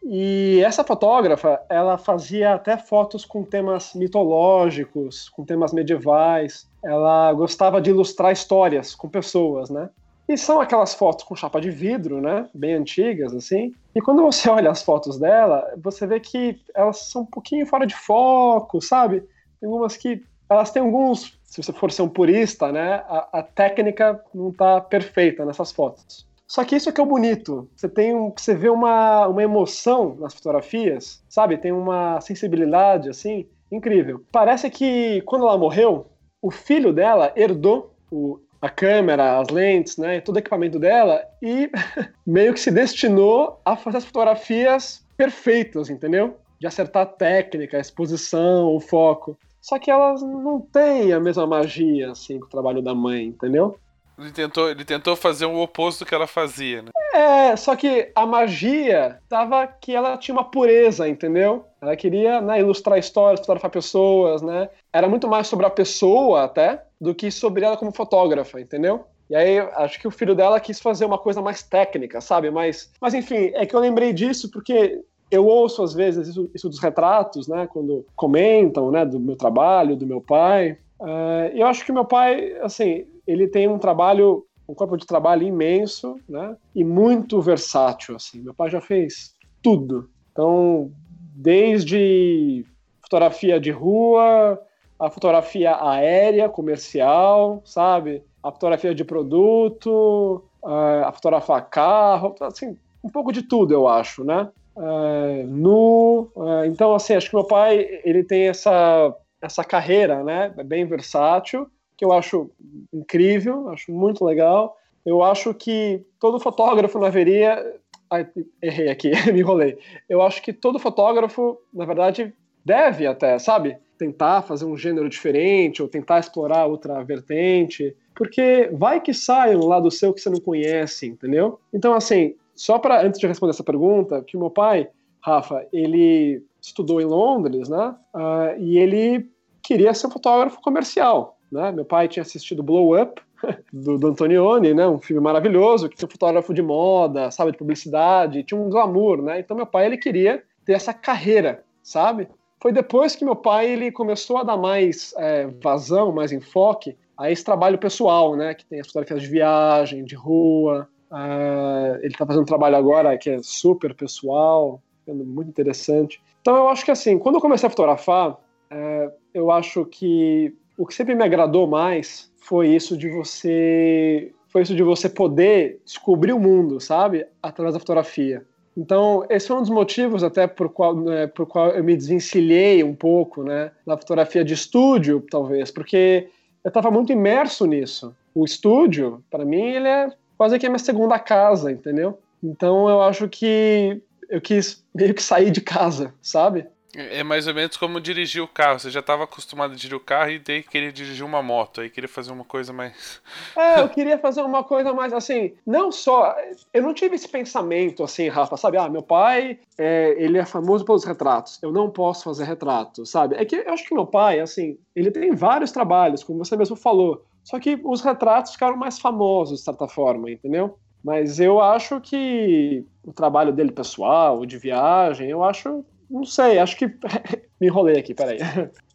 E essa fotógrafa, ela fazia até fotos com temas mitológicos, com temas medievais. Ela gostava de ilustrar histórias com pessoas, né? E são aquelas fotos com chapa de vidro, né? Bem antigas, assim. E quando você [LAUGHS] olha as fotos dela, você vê que elas são um pouquinho fora de foco, sabe? Tem algumas que. Elas têm alguns. Se você for ser um purista, né? A, a técnica não tá perfeita nessas fotos. Só que isso é que é o bonito. Você tem um, você vê uma, uma emoção nas fotografias, sabe? Tem uma sensibilidade assim incrível. Parece que quando ela morreu, o filho dela herdou o, a câmera, as lentes, né, todo o equipamento dela e [LAUGHS] meio que se destinou a fazer as fotografias perfeitas, entendeu? De acertar a técnica, a exposição, o foco. Só que elas não têm a mesma magia assim com o trabalho da mãe, entendeu? Ele tentou, ele tentou fazer o oposto do que ela fazia, né? É, só que a magia tava que ela tinha uma pureza, entendeu? Ela queria né, ilustrar histórias, fotografar pessoas, né? Era muito mais sobre a pessoa até do que sobre ela como fotógrafa, entendeu? E aí, acho que o filho dela quis fazer uma coisa mais técnica, sabe? Mas, mas enfim, é que eu lembrei disso porque eu ouço às vezes isso, isso dos retratos, né? Quando comentam, né? Do meu trabalho, do meu pai. Uh, eu acho que meu pai, assim, ele tem um trabalho, um corpo de trabalho imenso, né? E muito versátil, assim. Meu pai já fez tudo. Então, desde fotografia de rua, a fotografia aérea, comercial, sabe? A fotografia de produto, uh, a fotografar carro, assim, um pouco de tudo, eu acho, né? Uh, nu, uh, então assim, acho que meu pai ele tem essa essa carreira, né? É bem versátil, que eu acho incrível, acho muito legal. Eu acho que todo fotógrafo não haveria. Ai, errei aqui, [LAUGHS] me enrolei. Eu acho que todo fotógrafo, na verdade, deve até, sabe? Tentar fazer um gênero diferente ou tentar explorar outra vertente, porque vai que sai um lado seu que você não conhece, entendeu? Então, assim, só para antes de responder essa pergunta, que meu pai, Rafa, ele estudou em Londres, né? Uh, e ele queria ser um fotógrafo comercial, né? Meu pai tinha assistido Blow Up [LAUGHS] do, do Antonioni, né? Um filme maravilhoso que tinha um fotógrafo de moda, sabe, de publicidade, tinha um glamour, né? Então meu pai ele queria ter essa carreira, sabe? Foi depois que meu pai ele começou a dar mais é, vazão, mais enfoque a esse trabalho pessoal, né? Que tem as fotografias de viagem, de rua. Uh, ele está fazendo um trabalho agora que é super pessoal, muito interessante. Então eu acho que assim, quando eu comecei a fotografar, é, eu acho que o que sempre me agradou mais foi isso de você foi isso de você poder descobrir o mundo, sabe, através da fotografia. Então, esse é um dos motivos até por qual, né, por qual eu me desvencilhei um pouco, né, da fotografia de estúdio, talvez, porque eu estava muito imerso nisso. O estúdio, para mim, ele é quase que a minha segunda casa, entendeu? Então, eu acho que eu quis meio que sair de casa, sabe? É mais ou menos como dirigir o carro. Você já estava acostumado a dirigir o carro e daí queria dirigir uma moto. Aí queria fazer uma coisa mais. [LAUGHS] É, eu queria fazer uma coisa mais assim. Não só. Eu não tive esse pensamento assim, Rafa, sabe? Ah, meu pai, é, ele é famoso pelos retratos. Eu não posso fazer retrato, sabe? É que eu acho que meu pai, assim, ele tem vários trabalhos, como você mesmo falou. Só que os retratos ficaram mais famosos, de certa forma, entendeu? Mas eu acho que o trabalho dele pessoal, de viagem, eu acho não sei, acho que. [LAUGHS] Me enrolei aqui, peraí.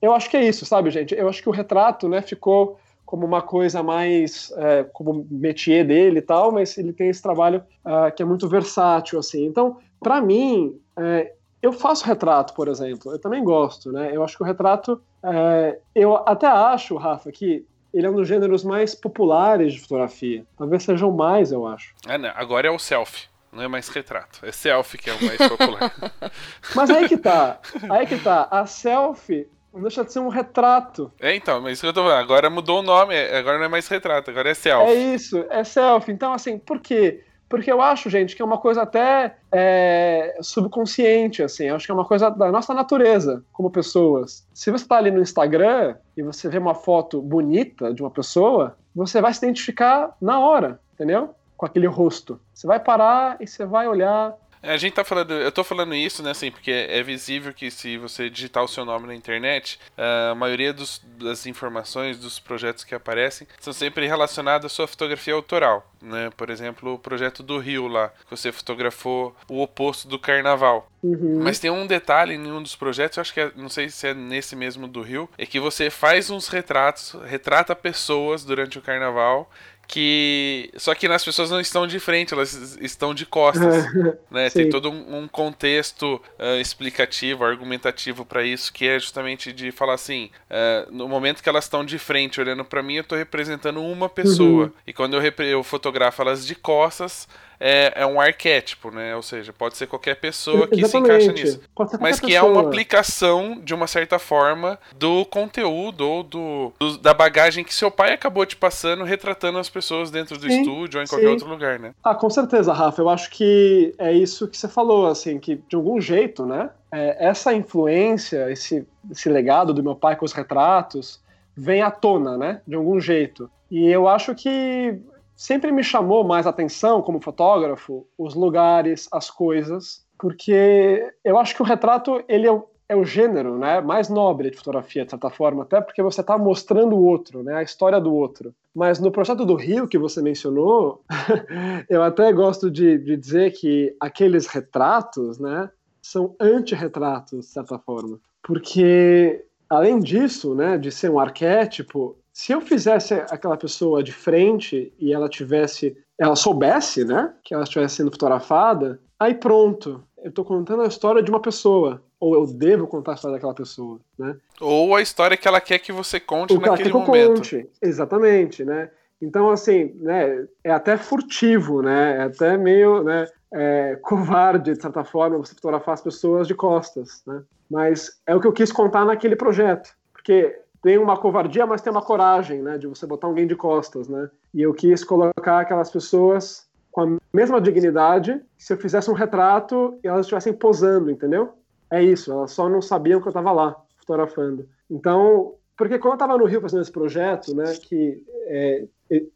Eu acho que é isso, sabe, gente? Eu acho que o retrato, né, ficou como uma coisa mais é, como métier dele e tal, mas ele tem esse trabalho uh, que é muito versátil, assim. Então, para mim, é, eu faço retrato, por exemplo, eu também gosto, né? Eu acho que o retrato, é, eu até acho, Rafa, que ele é um dos gêneros mais populares de fotografia. Talvez sejam mais, eu acho. É, né? Agora é o selfie. Não é mais retrato. É selfie que é o mais popular. [LAUGHS] mas aí que tá. Aí que tá. A selfie não deixa de ser um retrato. É, então, mas isso que eu tô falando. Agora mudou o nome. Agora não é mais retrato, agora é selfie. É isso, é selfie. Então, assim, por quê? porque eu acho, gente, que é uma coisa até é, subconsciente, assim. Acho que é uma coisa da nossa natureza como pessoas. Se você está ali no Instagram e você vê uma foto bonita de uma pessoa, você vai se identificar na hora, entendeu? Com aquele rosto. Você vai parar e você vai olhar é, a gente tá falando, eu tô falando isso, né, assim, porque é visível que se você digitar o seu nome na internet, a maioria dos, das informações dos projetos que aparecem são sempre relacionadas à sua fotografia autoral, né? Por exemplo, o projeto do Rio lá, que você fotografou o oposto do carnaval. Uhum. Mas tem um detalhe em um dos projetos, eu acho que é, não sei se é nesse mesmo do Rio, é que você faz uns retratos, retrata pessoas durante o carnaval que só que as pessoas não estão de frente, elas estão de costas, [LAUGHS] né? Tem todo um, um contexto uh, explicativo, argumentativo para isso, que é justamente de falar assim, uh, no momento que elas estão de frente olhando para mim, eu estou representando uma pessoa, uhum. e quando eu, eu fotografo elas de costas, é, é um arquétipo, né? Ou seja, pode ser qualquer pessoa que Exatamente. se encaixa nisso. Mas que pessoa. é uma aplicação, de uma certa forma, do conteúdo ou do, do, da bagagem que seu pai acabou te passando, retratando as pessoas dentro do sim, estúdio ou em qualquer sim. outro lugar, né? Ah, com certeza, Rafa. Eu acho que é isso que você falou, assim, que de algum jeito, né? É, essa influência, esse, esse legado do meu pai com os retratos, vem à tona, né? De algum jeito. E eu acho que sempre me chamou mais atenção como fotógrafo os lugares, as coisas, porque eu acho que o retrato ele é o, é o gênero né, mais nobre de fotografia, de certa forma, até porque você está mostrando o outro, né, a história do outro. Mas no projeto do Rio que você mencionou, [LAUGHS] eu até gosto de, de dizer que aqueles retratos né, são anti-retratos, de certa forma. Porque, além disso, né, de ser um arquétipo, se eu fizesse aquela pessoa de frente e ela tivesse, ela soubesse, né, que ela estivesse sendo fotografada, aí pronto, eu estou contando a história de uma pessoa, ou eu devo contar a história daquela pessoa, né? Ou a história que ela quer que você conte ou naquele que eu momento. Conte. Exatamente, né? Então, assim, né, é até furtivo, né? É até meio, né, é, covarde, de certa forma, você fotografar as pessoas de costas, né? Mas é o que eu quis contar naquele projeto. Porque tem uma covardia, mas tem uma coragem, né, de você botar alguém de costas, né? E eu quis colocar aquelas pessoas com a mesma dignidade se eu fizesse um retrato e elas estivessem posando, entendeu? É isso, elas só não sabiam que eu estava lá fotografando. Então, porque quando eu estava no Rio fazendo esse projeto, né, que é,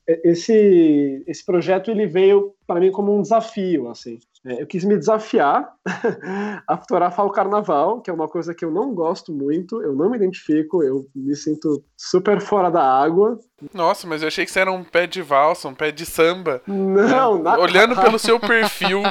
esse esse projeto ele veio para mim como um desafio, assim. É, eu quis me desafiar [LAUGHS] a fotografar o carnaval, que é uma coisa que eu não gosto muito, eu não me identifico, eu me sinto super fora da água. Nossa, mas eu achei que você era um pé de valsa, um pé de samba. Não, é, nada. Olhando pelo seu perfil,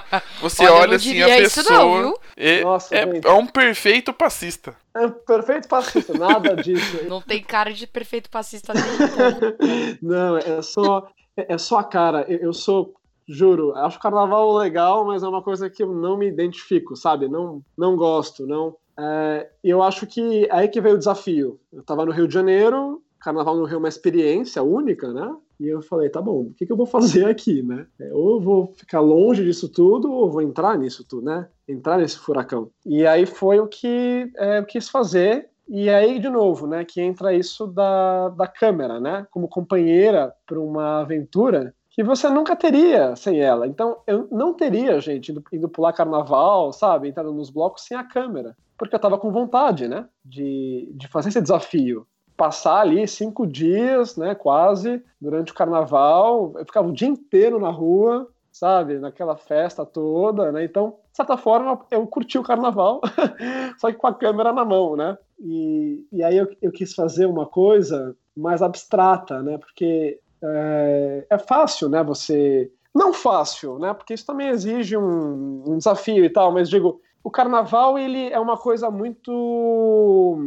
você olha, olha assim a pessoa. Não, é, Nossa, é, é, um perfeito passista. É um perfeito passista, nada disso. Não tem cara de perfeito passista nenhum. [LAUGHS] não, é só. É só a cara. Eu sou Juro, acho o carnaval legal, mas é uma coisa que eu não me identifico, sabe? Não, não gosto, não. É, eu acho que é aí que veio o desafio. Eu estava no Rio de Janeiro, carnaval no Rio é uma experiência única, né? E eu falei, tá bom, o que, que eu vou [LAUGHS] fazer aqui, né? Ou eu vou ficar longe disso tudo, ou vou entrar nisso tudo, né? Entrar nesse furacão. E aí foi o que é, eu quis fazer. E aí, de novo, né, que entra isso da, da câmera, né? Como companheira para uma aventura que você nunca teria sem ela. Então, eu não teria, gente, indo, indo pular carnaval, sabe, entrando nos blocos sem a câmera. Porque eu tava com vontade, né, de, de fazer esse desafio. Passar ali cinco dias, né, quase, durante o carnaval. Eu ficava o dia inteiro na rua, sabe, naquela festa toda, né? Então, certa forma, eu curti o carnaval, [LAUGHS] só que com a câmera na mão, né? E, e aí eu, eu quis fazer uma coisa mais abstrata, né? Porque é, é fácil, né? Você. Não fácil, né? Porque isso também exige um, um desafio e tal, mas digo, o carnaval ele é uma coisa muito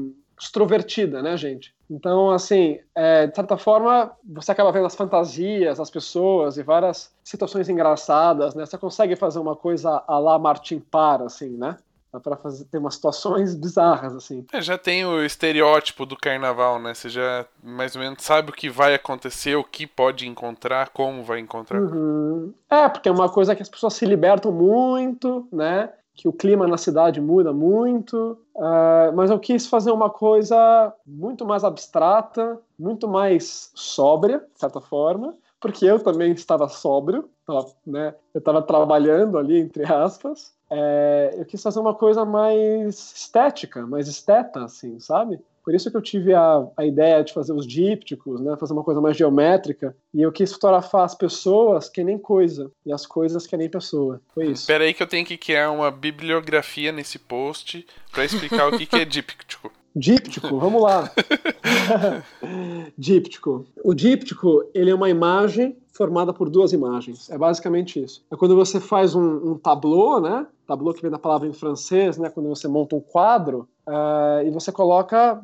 extrovertida, né, gente? Então, assim, é, de certa forma, você acaba vendo as fantasias, as pessoas e várias situações engraçadas, né? Você consegue fazer uma coisa a lá Martin Parr, assim, né? Dá pra fazer, ter umas situações [LAUGHS] bizarras, assim. É, já tem o estereótipo do carnaval, né? Você já mais ou menos sabe o que vai acontecer, o que pode encontrar, como vai encontrar. Uhum. É, porque é uma coisa que as pessoas se libertam muito, né? Que o clima na cidade muda muito. Uh, mas eu quis fazer uma coisa muito mais abstrata, muito mais sóbria, de certa forma, porque eu também estava sóbrio, tava, né, eu estava trabalhando ali, entre aspas, é, eu quis fazer uma coisa mais estética, mais esteta, assim, sabe? Por isso que eu tive a, a ideia de fazer os dípticos, né, fazer uma coisa mais geométrica, e eu quis fotografar as pessoas que nem coisa, e as coisas que nem pessoa. Foi isso. Espera aí que eu tenho que criar uma bibliografia nesse post para explicar o que, que é díptico. Díptico, vamos lá. [LAUGHS] díptico. O díptico, ele é uma imagem formada por duas imagens. É basicamente isso. É quando você faz um, um tableau, né? Tableau que vem da palavra em francês, né? Quando você monta um quadro uh, e você coloca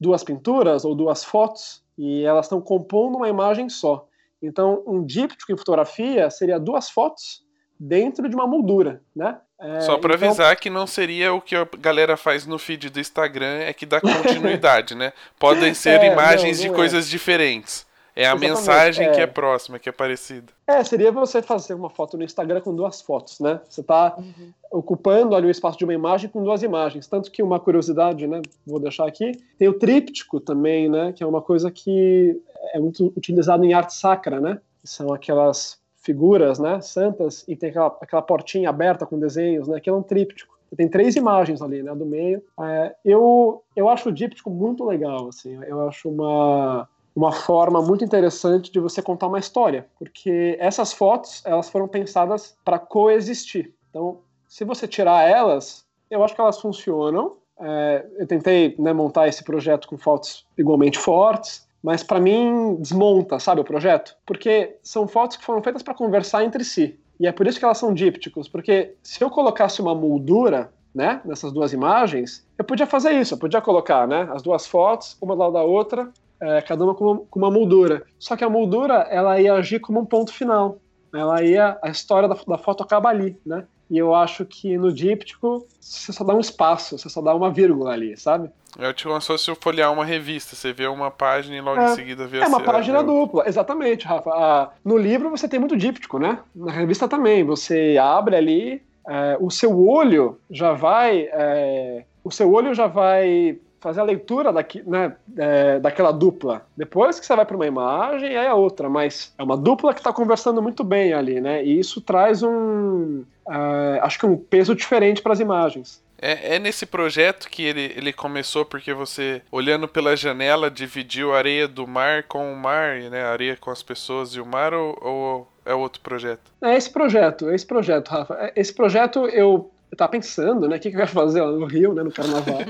duas pinturas ou duas fotos e elas estão compondo uma imagem só. Então, um díptico em fotografia seria duas fotos dentro de uma moldura, né? É, Só para então... avisar que não seria o que a galera faz no feed do Instagram, é que dá continuidade, [LAUGHS] né? Podem ser é, imagens não, não de é. coisas diferentes. É a Exatamente, mensagem é. que é próxima, que é parecida. É, seria você fazer uma foto no Instagram com duas fotos, né? Você está uhum. ocupando ali o espaço de uma imagem com duas imagens. Tanto que uma curiosidade, né? Vou deixar aqui. Tem o tríptico também, né? Que é uma coisa que é muito utilizado em arte sacra, né? Que são aquelas figuras, né, santas, e tem aquela, aquela portinha aberta com desenhos, né, que é um tríptico. Tem três imagens ali, né, do meio. É, eu, eu acho o díptico muito legal, assim, eu acho uma, uma forma muito interessante de você contar uma história, porque essas fotos, elas foram pensadas para coexistir. Então, se você tirar elas, eu acho que elas funcionam. É, eu tentei né, montar esse projeto com fotos igualmente fortes, mas para mim desmonta, sabe, o projeto? Porque são fotos que foram feitas para conversar entre si. E é por isso que elas são dípticos, porque se eu colocasse uma moldura, né, nessas duas imagens, eu podia fazer isso, eu podia colocar, né, as duas fotos, uma do lado da outra, é, cada uma com, uma com uma moldura. Só que a moldura, ela ia agir como um ponto final. Ela ia, a história da, da foto acaba ali, né? E eu acho que no díptico você só dá um espaço, você só dá uma vírgula ali, sabe? É tipo como se fosse folhear uma revista, você vê uma página e logo é, em seguida vê a É uma página dupla, exatamente, Rafa. Ah, no livro você tem muito díptico, né? Na revista também, você abre ali, é, o seu olho já vai. É, o seu olho já vai fazer a leitura daqui, né, é, daquela dupla. Depois que você vai para uma imagem, aí é outra, mas é uma dupla que está conversando muito bem ali, né? E isso traz um, uh, acho que um peso diferente para as imagens. É, é, nesse projeto que ele, ele começou porque você, olhando pela janela, dividiu a areia do mar com o mar, né? A areia com as pessoas e o mar, ou, ou é outro projeto? É esse projeto, é esse projeto, Rafa. É, esse projeto eu eu tava pensando, né? O que, que eu ia fazer lá no Rio, né? No carnaval.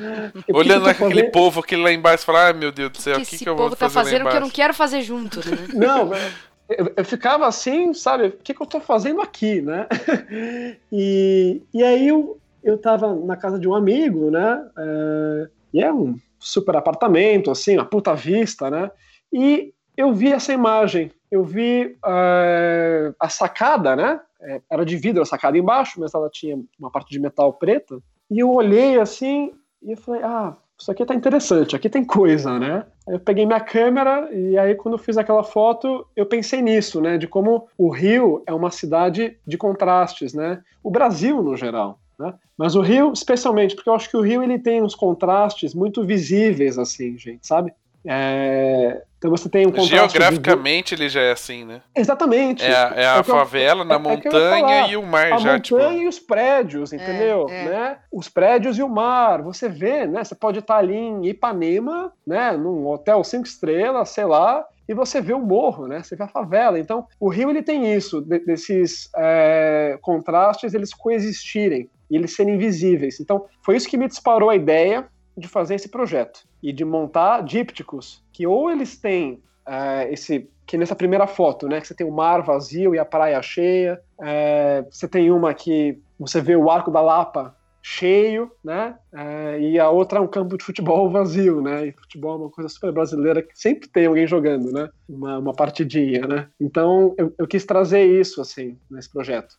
[LAUGHS] Olhando que que aquele povo, aquele lá embaixo, falar, ah, meu Deus do céu, o que, que, que eu vou fazer? O povo tá fazendo o que eu não quero fazer junto, né? [LAUGHS] Não, eu, eu, ficava assim, sabe? O que, que eu tô fazendo aqui, né? [LAUGHS] e, e aí eu, eu tava na casa de um amigo, né? É, e é um super apartamento, assim, uma puta vista, né? E eu vi essa imagem, eu vi é, a sacada, né? É, era de vidro a sacada embaixo, mas ela tinha uma parte de metal preta. E eu olhei assim e eu falei, ah, isso aqui tá interessante, aqui tem coisa, né? Aí eu peguei minha câmera e aí quando eu fiz aquela foto, eu pensei nisso, né? De como o Rio é uma cidade de contrastes, né? O Brasil no geral. Né? Mas o Rio, especialmente, porque eu acho que o Rio ele tem uns contrastes muito visíveis, assim, gente, sabe? É, então você tem um contraste. Geograficamente de... ele já é assim, né? Exatamente. É, a, é a é favela eu, na é, é montanha e o mar a já. A tipo... montanha e os prédios, entendeu? Né? Os prédios e o mar. Você vê, né? Você pode estar ali em Ipanema, né? Num hotel cinco estrelas, sei lá, e você vê o morro, né? Você vê a favela. Então, o Rio ele tem isso, de, desses é, contrastes eles coexistirem e eles serem visíveis. Então, foi isso que me disparou a ideia de fazer esse projeto e de montar dípticos que ou eles têm é, esse que nessa primeira foto, né, que você tem o mar vazio e a praia cheia, é, você tem uma que você vê o arco da Lapa cheio, né, é, e a outra é um campo de futebol [LAUGHS] vazio, né, e futebol é uma coisa super brasileira que sempre tem alguém jogando, né, uma, uma partidinha, né. Então eu, eu quis trazer isso assim nesse projeto.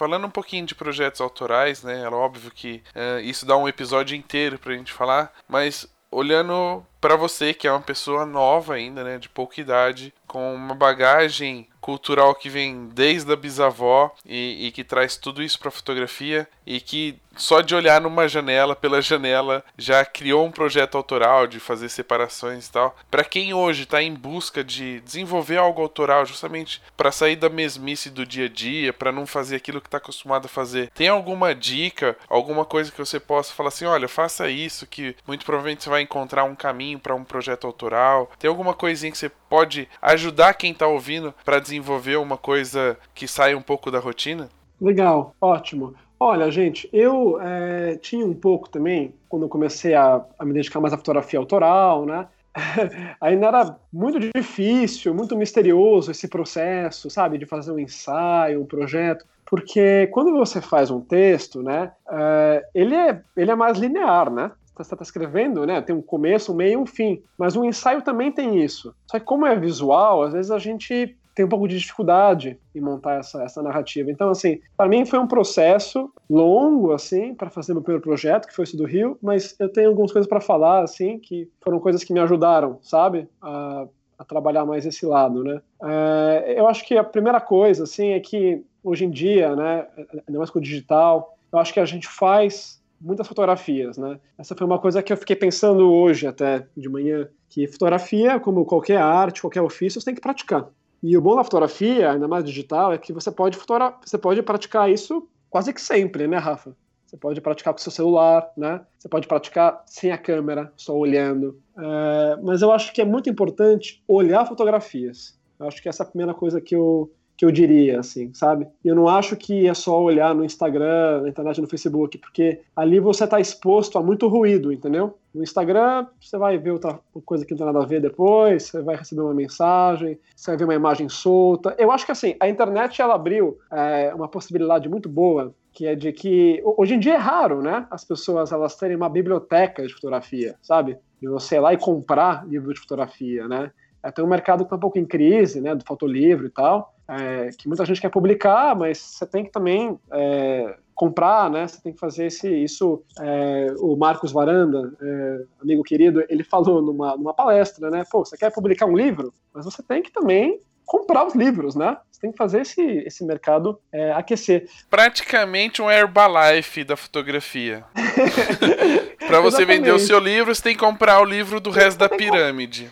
Falando um pouquinho de projetos autorais, né? É óbvio que uh, isso dá um episódio inteiro pra gente falar, mas olhando para você que é uma pessoa nova ainda, né, de pouca idade, com uma bagagem cultural que vem desde a bisavó e, e que traz tudo isso para fotografia e que só de olhar numa janela, pela janela, já criou um projeto autoral de fazer separações e tal. Para quem hoje está em busca de desenvolver algo autoral, justamente para sair da mesmice do dia a dia, para não fazer aquilo que está acostumado a fazer, tem alguma dica, alguma coisa que você possa falar assim, olha, faça isso que muito provavelmente você vai encontrar um caminho para um projeto autoral. Tem alguma coisinha que você pode ajudar quem está ouvindo para desenvolver uma coisa que saia um pouco da rotina? Legal, ótimo. Olha, gente, eu é, tinha um pouco também, quando eu comecei a, a me dedicar mais à fotografia autoral, né? [LAUGHS] ainda era muito difícil, muito misterioso esse processo, sabe, de fazer um ensaio, um projeto, porque quando você faz um texto, né, uh, ele, é, ele é mais linear, né? Você está escrevendo, né? Tem um começo, um meio um fim. Mas o ensaio também tem isso. Só que como é visual, às vezes a gente tem um pouco de dificuldade em montar essa, essa narrativa. Então, assim, para mim foi um processo longo, assim, para fazer meu primeiro projeto, que foi esse do Rio, mas eu tenho algumas coisas para falar, assim, que foram coisas que me ajudaram, sabe? A, a trabalhar mais esse lado, né? É, eu acho que a primeira coisa, assim, é que hoje em dia, né, ainda mais com o digital, eu acho que a gente faz muitas fotografias, né? Essa foi uma coisa que eu fiquei pensando hoje até de manhã, que fotografia, como qualquer arte, qualquer ofício, você tem que praticar. E o bom da fotografia, ainda mais digital, é que você pode, fotogra você pode praticar isso quase que sempre, né, Rafa? Você pode praticar com seu celular, né? Você pode praticar sem a câmera, só olhando. É, mas eu acho que é muito importante olhar fotografias. Eu acho que essa é a primeira coisa que eu, que eu diria, assim, sabe? Eu não acho que é só olhar no Instagram, na internet, no Facebook, porque ali você está exposto a muito ruído, entendeu? No Instagram, você vai ver outra coisa que não tem nada a ver depois, você vai receber uma mensagem, você vai ver uma imagem solta. Eu acho que, assim, a internet, ela abriu é, uma possibilidade muito boa, que é de que, hoje em dia é raro, né? As pessoas, elas terem uma biblioteca de fotografia, sabe? De você ir lá e comprar livro de fotografia, né? É, tem um mercado que está um pouco em crise, né, do fotolivro e tal, é, que muita gente quer publicar, mas você tem que também é, comprar, né? Você tem que fazer esse, isso. É, o Marcos Varanda, é, amigo querido, ele falou numa, numa palestra, né? Pô, você quer publicar um livro, mas você tem que também comprar os livros, né? Você tem que fazer esse, esse mercado é, aquecer. Praticamente um Herbalife da fotografia. [LAUGHS] Para você vender o seu livro, você tem que comprar o livro do resto da pirâmide.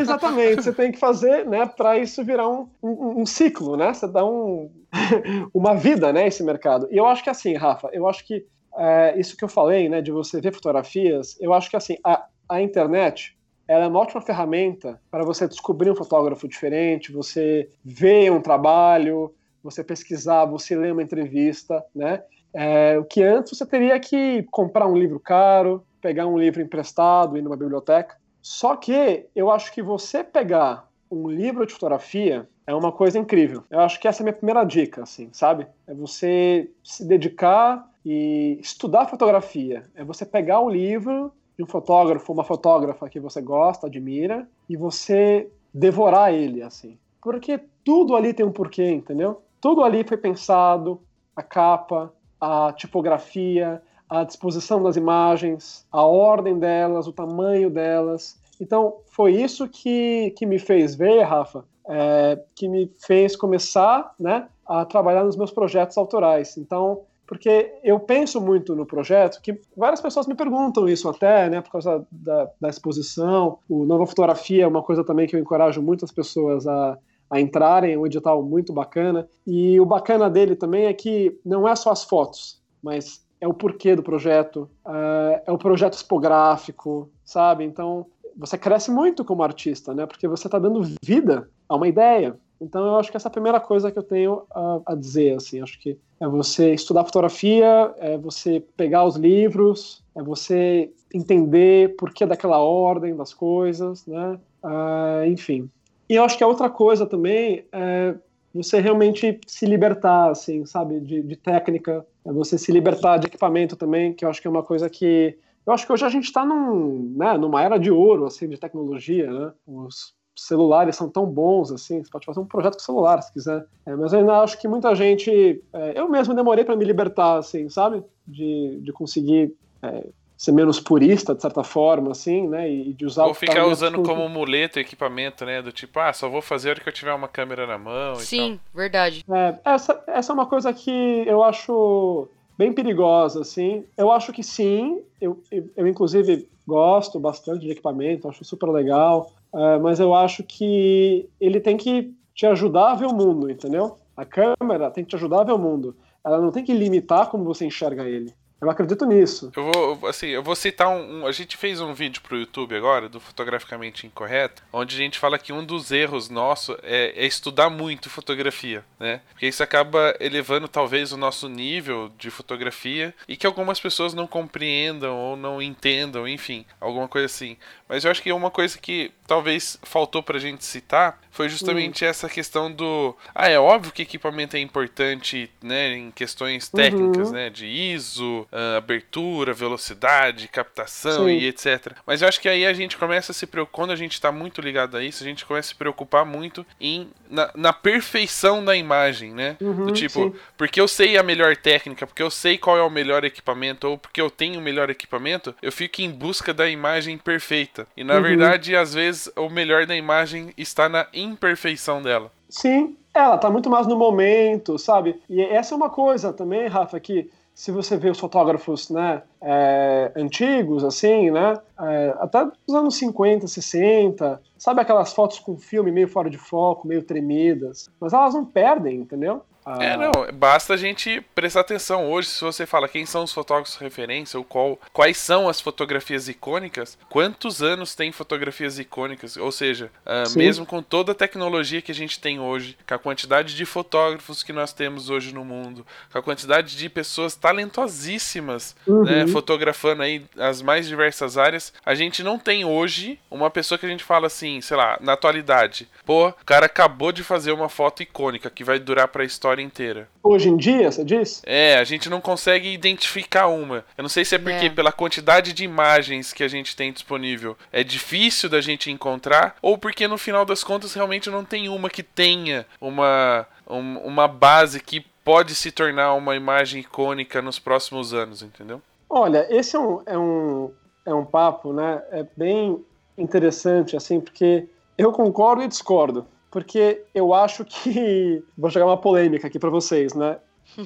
Exatamente, você tem que fazer, né, para isso virar um, um, um, ciclo, né? Você dá um, [LAUGHS] uma vida, né, esse mercado. E eu acho que assim, Rafa, eu acho que é, isso que eu falei, né, de você ver fotografias, eu acho que assim, a, a internet ela é uma ótima ferramenta para você descobrir um fotógrafo diferente, você ver um trabalho, você pesquisar, você ler uma entrevista, né? É, o que antes você teria que comprar um livro caro, pegar um livro emprestado, ir numa biblioteca. Só que eu acho que você pegar um livro de fotografia é uma coisa incrível. Eu acho que essa é a minha primeira dica, assim, sabe? É você se dedicar e estudar fotografia. É você pegar o livro de um fotógrafo, uma fotógrafa que você gosta, admira, e você devorar ele, assim. Porque tudo ali tem um porquê, entendeu? Tudo ali foi pensado, a capa, a tipografia, a disposição das imagens, a ordem delas, o tamanho delas. Então, foi isso que, que me fez ver, Rafa, é, que me fez começar né, a trabalhar nos meus projetos autorais. Então, porque eu penso muito no projeto, que várias pessoas me perguntam isso até, né, por causa da, da exposição. O Nova Fotografia é uma coisa também que eu encorajo muitas pessoas a, a entrarem, é um edital muito bacana. E o bacana dele também é que não é só as fotos, mas é o porquê do projeto, é, é o projeto expográfico, sabe? Então, você cresce muito como artista, né? Porque você está dando vida a uma ideia. Então eu acho que essa é a primeira coisa que eu tenho a, a, dizer, assim, acho que é você estudar fotografia, é você pegar os livros, é você entender por que daquela ordem das coisas, né, uh, enfim. E eu acho que a outra coisa também é você realmente se libertar, assim, sabe, de, de técnica, é você se libertar de equipamento também, que eu acho que é uma coisa que eu acho que hoje a gente está num, né, numa era de ouro, assim, de tecnologia, né? Os celulares são tão bons assim, você pode fazer um projeto com celular se quiser. É, mas eu ainda acho que muita gente. É, eu mesmo demorei para me libertar, assim, sabe? De, de conseguir é, ser menos purista, de certa forma, assim, né? E de usar Ou ficar usando como muleta equipamento, né? Do tipo, ah, só vou fazer a hora que eu tiver uma câmera na mão. Sim, verdade. É, essa, essa é uma coisa que eu acho bem perigosa, assim. Eu acho que sim. Eu, eu, eu inclusive, gosto bastante de equipamento, acho super legal. Uh, mas eu acho que ele tem que te ajudar a ver o mundo, entendeu? A câmera tem que te ajudar a ver o mundo. Ela não tem que limitar como você enxerga ele. Eu acredito nisso. Eu vou, assim, eu vou citar um, um, A gente fez um vídeo pro YouTube agora, do Fotograficamente Incorreto, onde a gente fala que um dos erros nosso é, é, estudar muito fotografia, né? Porque isso acaba elevando talvez o nosso nível de fotografia e que algumas pessoas não compreendam ou não entendam, enfim, alguma coisa assim. Mas eu acho que uma coisa que talvez faltou pra gente citar foi justamente uhum. essa questão do. Ah, é óbvio que equipamento é importante, né, em questões técnicas, uhum. né, de ISO, uh, abertura, velocidade, captação Sim. e etc. Mas eu acho que aí a gente começa a se preocupar, quando a gente está muito ligado a isso, a gente começa a se preocupar muito em na, na perfeição da imagem, né? Uhum, do tipo, sim. porque eu sei a melhor técnica, porque eu sei qual é o melhor equipamento, ou porque eu tenho o melhor equipamento, eu fico em busca da imagem perfeita. E na uhum. verdade, às vezes, o melhor da imagem está na imperfeição dela. Sim, ela tá muito mais no momento, sabe? E essa é uma coisa também, Rafa, que se você vê os fotógrafos né, é, antigos, assim, né, é, até dos anos 50, 60, sabe aquelas fotos com filme meio fora de foco, meio tremidas, mas elas não perdem, entendeu? Ah. É, não, basta a gente prestar atenção hoje, se você fala quem são os fotógrafos de referência, ou qual, quais são as fotografias icônicas, quantos anos tem fotografias icônicas, ou seja, uh, mesmo com toda a tecnologia que a gente tem hoje, com a quantidade de fotógrafos que nós temos hoje no mundo, com a quantidade de pessoas talentosíssimas, uhum. né, fotografando aí as mais diversas áreas, a gente não tem hoje uma pessoa que a gente fala assim, sei lá, na atualidade, pô, o cara acabou de fazer uma foto icônica que vai durar pra história história inteira. Hoje em dia, você diz? É, a gente não consegue identificar uma. Eu não sei se é porque é. pela quantidade de imagens que a gente tem disponível é difícil da gente encontrar, ou porque no final das contas realmente não tem uma que tenha uma, um, uma base que pode se tornar uma imagem icônica nos próximos anos, entendeu? Olha, esse é um, é um, é um papo, né? É bem interessante, assim, porque eu concordo e discordo porque eu acho que. [LAUGHS] Vou jogar uma polêmica aqui para vocês, né?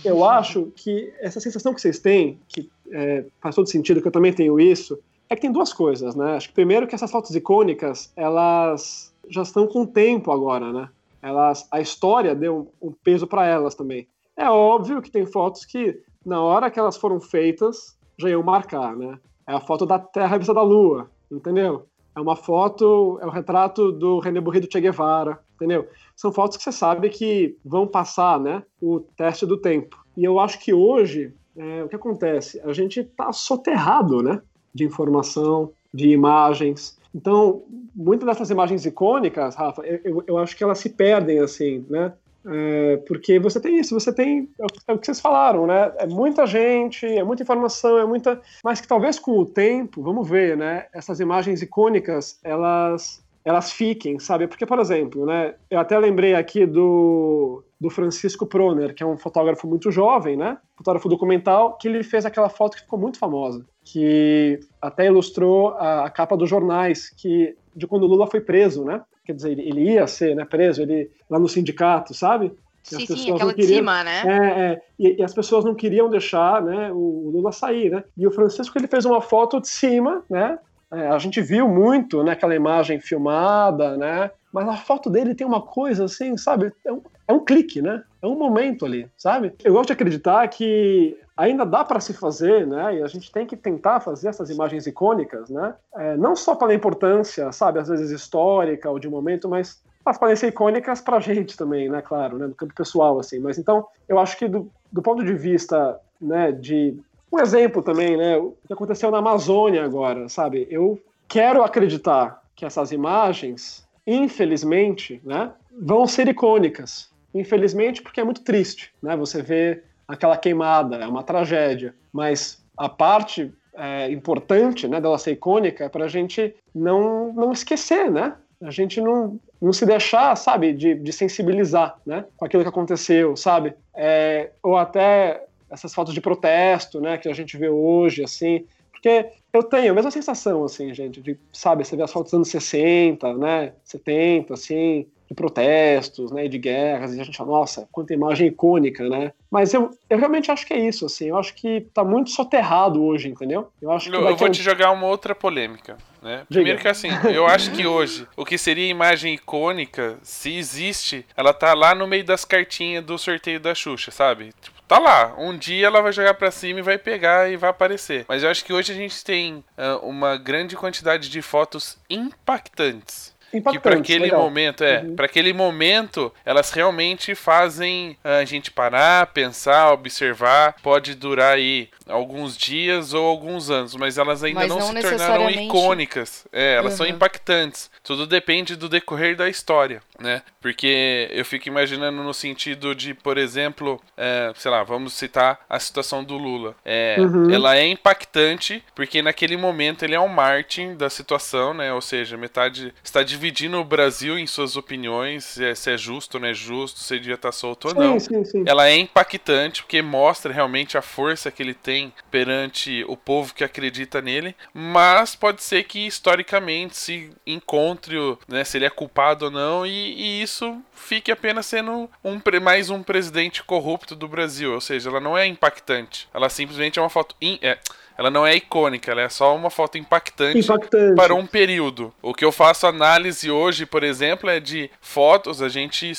Eu [LAUGHS] acho que essa sensação que vocês têm, que é, faz todo sentido, que eu também tenho isso, é que tem duas coisas, né? Acho que primeiro que essas fotos icônicas, elas já estão com o tempo agora, né? Elas, a história deu um, um peso para elas também. É óbvio que tem fotos que, na hora que elas foram feitas, já iam marcar, né? É a foto da Terra vista da Lua, entendeu? É uma foto, é o retrato do René Burri Che Guevara, entendeu? São fotos que você sabe que vão passar, né, o teste do tempo. E eu acho que hoje, é, o que acontece? A gente está soterrado, né, de informação, de imagens. Então, muitas dessas imagens icônicas, Rafa, eu, eu acho que elas se perdem, assim, né? É, porque você tem isso, você tem é, é o que vocês falaram, né? É muita gente, é muita informação, é muita, mas que talvez com o tempo, vamos ver, né? Essas imagens icônicas, elas elas fiquem, sabe? Porque, por exemplo, né? Eu até lembrei aqui do, do Francisco Proner, que é um fotógrafo muito jovem, né? Fotógrafo documental, que ele fez aquela foto que ficou muito famosa, que até ilustrou a, a capa dos jornais, que de quando o Lula foi preso, né? Quer dizer, ele, ele ia ser né, preso, ele lá no sindicato, sabe? E sim, sim, aquela queriam, de cima, né? É, é e, e, as pessoas não queriam deixar né, o, o Lula sair, né? E o Francisco ele fez uma foto de cima, né? É, a gente viu muito né, aquela imagem filmada, né? Mas a foto dele tem uma coisa assim, sabe? É um, é um clique, né? É um momento ali, sabe? Eu gosto de acreditar que ainda dá para se fazer, né? E a gente tem que tentar fazer essas imagens icônicas, né? É, não só pela importância, sabe, às vezes histórica ou de momento, mas elas podem ser icônicas para a gente também, né? Claro, né? No campo pessoal, assim. Mas então, eu acho que do, do ponto de vista, né? De um exemplo também, né? O que aconteceu na Amazônia agora, sabe? Eu quero acreditar que essas imagens, infelizmente, né? Vão ser icônicas. Infelizmente, porque é muito triste, né? Você vê aquela queimada, é uma tragédia. Mas a parte é, importante, né, dela ser icônica é para a gente não, não esquecer, né? A gente não, não se deixar, sabe, de, de sensibilizar, né, com aquilo que aconteceu, sabe? É, ou até essas fotos de protesto, né, que a gente vê hoje, assim, porque eu tenho a mesma sensação, assim, gente, de, sabe, você vê as fotos dos anos 60, né, 70, assim, de protestos, né, de guerras, e a gente fala, nossa, quanta imagem icônica, né? Mas eu, eu realmente acho que é isso, assim, eu acho que tá muito soterrado hoje, entendeu? Eu acho que eu, eu vou um... te jogar uma outra polêmica. Né? Primeiro que assim, [LAUGHS] eu acho que hoje o que seria imagem icônica, se existe, ela tá lá no meio das cartinhas do sorteio da Xuxa, sabe? Tá lá. Um dia ela vai jogar para cima e vai pegar e vai aparecer. Mas eu acho que hoje a gente tem uh, uma grande quantidade de fotos impactantes que para aquele legal. momento é uhum. para aquele momento elas realmente fazem a gente parar pensar observar pode durar aí alguns dias ou alguns anos mas elas ainda não, não, se tornaram icônicas é elas uhum. são impactantes tudo depende do decorrer da história né porque eu fico imaginando no sentido de por exemplo é, sei lá vamos citar a situação do Lula é, uhum. ela é impactante porque naquele momento ele é um Martin da situação né ou seja metade está dividindo o Brasil em suas opiniões, se é, se é justo ou não é justo, se ele devia estar solto ou não. Sim, sim. Ela é impactante porque mostra realmente a força que ele tem perante o povo que acredita nele, mas pode ser que historicamente se encontre, né, se ele é culpado ou não, e, e isso fique apenas sendo um, mais um presidente corrupto do Brasil. Ou seja, ela não é impactante. Ela simplesmente é uma foto. In, é, ela não é icônica, ela é só uma foto impactante, impactante, para um período. O que eu faço análise hoje, por exemplo, é de fotos. A gente,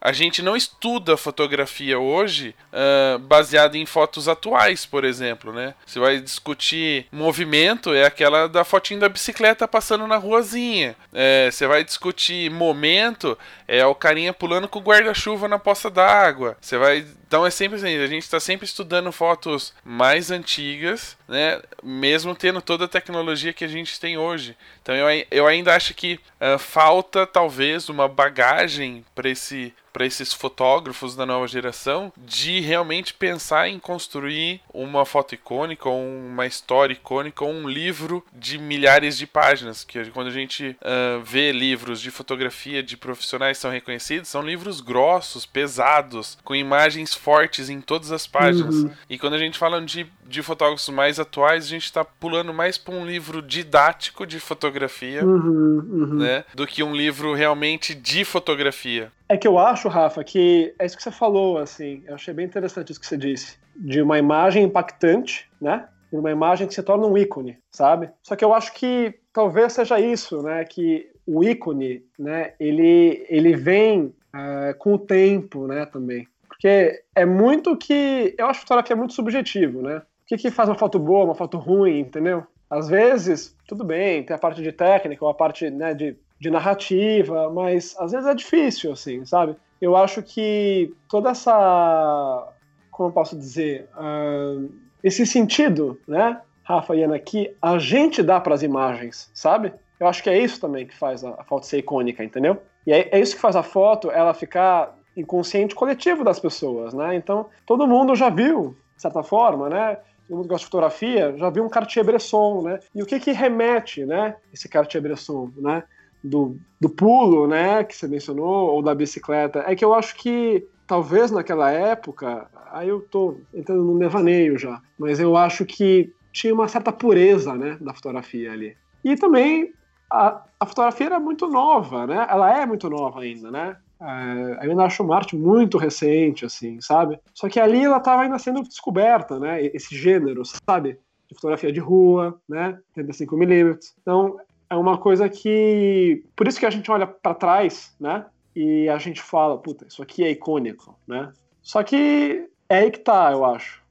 a gente não estuda fotografia hoje uh, baseado em fotos atuais, por exemplo, né? Você vai discutir movimento, é aquela da fotinha da bicicleta passando na ruazinha. É, você vai discutir momento, é o carinha pulando com o guarda-chuva na poça d'água. Você vai então é sempre assim, a gente está sempre estudando fotos mais antigas, né? Mesmo tendo toda a tecnologia que a gente tem hoje. Então eu, eu ainda acho que uh, falta talvez uma bagagem para esse para esses fotógrafos da nova geração de realmente pensar em construir uma foto icônica, ou uma história icônica, ou um livro de milhares de páginas. Que quando a gente uh, vê livros de fotografia de profissionais que são reconhecidos, são livros grossos, pesados, com imagens fortes em todas as páginas. Uhum. E quando a gente fala de, de fotógrafos mais atuais, a gente está pulando mais para um livro didático de fotografia, uhum, uhum. né, do que um livro realmente de fotografia. É que eu acho, Rafa, que é isso que você falou, assim, eu achei bem interessante isso que você disse, de uma imagem impactante, né? E uma imagem que se torna um ícone, sabe? Só que eu acho que talvez seja isso, né? Que o ícone, né? Ele, ele vem é, com o tempo, né? Também. Porque é muito que. Eu acho que fotografia é muito subjetivo, né? O que, que faz uma foto boa, uma foto ruim, entendeu? Às vezes, tudo bem, tem a parte de técnica, ou a parte né, de de narrativa, mas às vezes é difícil, assim, sabe? Eu acho que toda essa, como eu posso dizer, uh, esse sentido, né, Rafa e Ana, que a gente dá para as imagens, sabe? Eu acho que é isso também que faz a, a foto ser icônica, entendeu? E é, é, isso que faz a foto ela ficar inconsciente coletivo das pessoas, né? Então, todo mundo já viu, de certa forma, né? Todo mundo gosta de fotografia já viu um Cartier-Bresson, né? E o que que remete, né? Esse Cartier-Bresson, né? Do, do pulo, né, que você mencionou, ou da bicicleta, é que eu acho que talvez naquela época, aí eu tô entrando no devaneio já, mas eu acho que tinha uma certa pureza, né, da fotografia ali. E também a, a fotografia era muito nova, né, ela é muito nova ainda, né, é, eu ainda acho uma arte muito recente, assim, sabe? Só que ali ela estava ainda sendo descoberta, né? Esse gênero, sabe? De fotografia de rua, né? 35mm. Então, é uma coisa que. Por isso que a gente olha para trás, né? E a gente fala, puta, isso aqui é icônico, né? Só que é aí que tá, eu acho,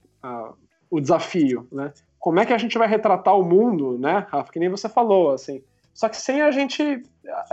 o desafio, né? Como é que a gente vai retratar o mundo, né, Rafa? Que nem você falou, assim. Só que sem a gente.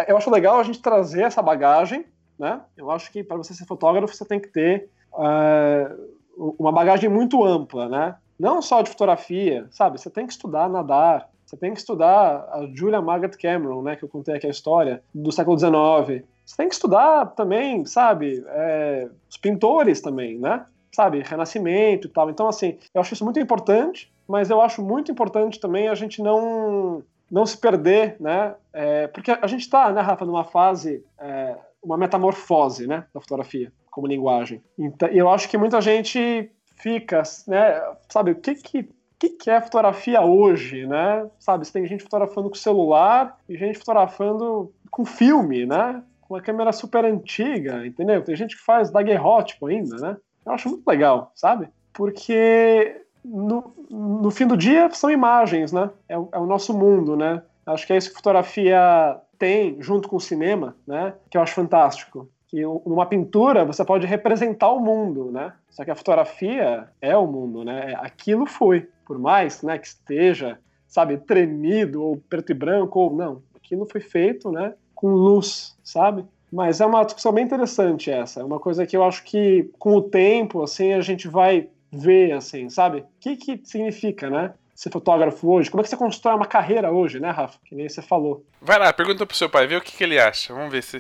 Eu acho legal a gente trazer essa bagagem, né? Eu acho que para você ser fotógrafo, você tem que ter uh, uma bagagem muito ampla, né? Não só de fotografia, sabe? Você tem que estudar nadar, você tem que estudar a Julia Margaret Cameron, né, que eu contei aqui a história, do século XIX. Você tem que estudar também, sabe, é, os pintores também, né? Sabe, Renascimento e tal. Então, assim, eu acho isso muito importante, mas eu acho muito importante também a gente não, não se perder, né? É, porque a gente está, né, Rafa, numa fase, é, uma metamorfose, né, da fotografia como linguagem. Então, eu acho que muita gente fica, né, sabe, o que que que, que é fotografia hoje, né? Sabe, você tem gente fotografando com celular e gente fotografando com filme, né? com uma câmera super antiga, entendeu? Tem gente que faz daguerrótipo ainda, né? Eu acho muito legal, sabe? Porque no, no fim do dia são imagens, né? É, é o nosso mundo, né? Acho que é isso que fotografia tem junto com o cinema, né? Que eu acho fantástico. Que numa pintura você pode representar o mundo, né? Só que a fotografia é o mundo, né? Aquilo foi, por mais, né, que esteja, sabe, tremido ou preto e branco ou não, aquilo foi feito, né, com luz, sabe? Mas é uma discussão bem interessante essa. É uma coisa que eu acho que com o tempo, assim, a gente vai ver, assim, sabe? O que que significa, né? Ser fotógrafo hoje? Como é que você constrói uma carreira hoje, né, Rafa? Que nem você falou. Vai lá, pergunta pro seu pai, vê o que, que ele acha. Vamos ver se.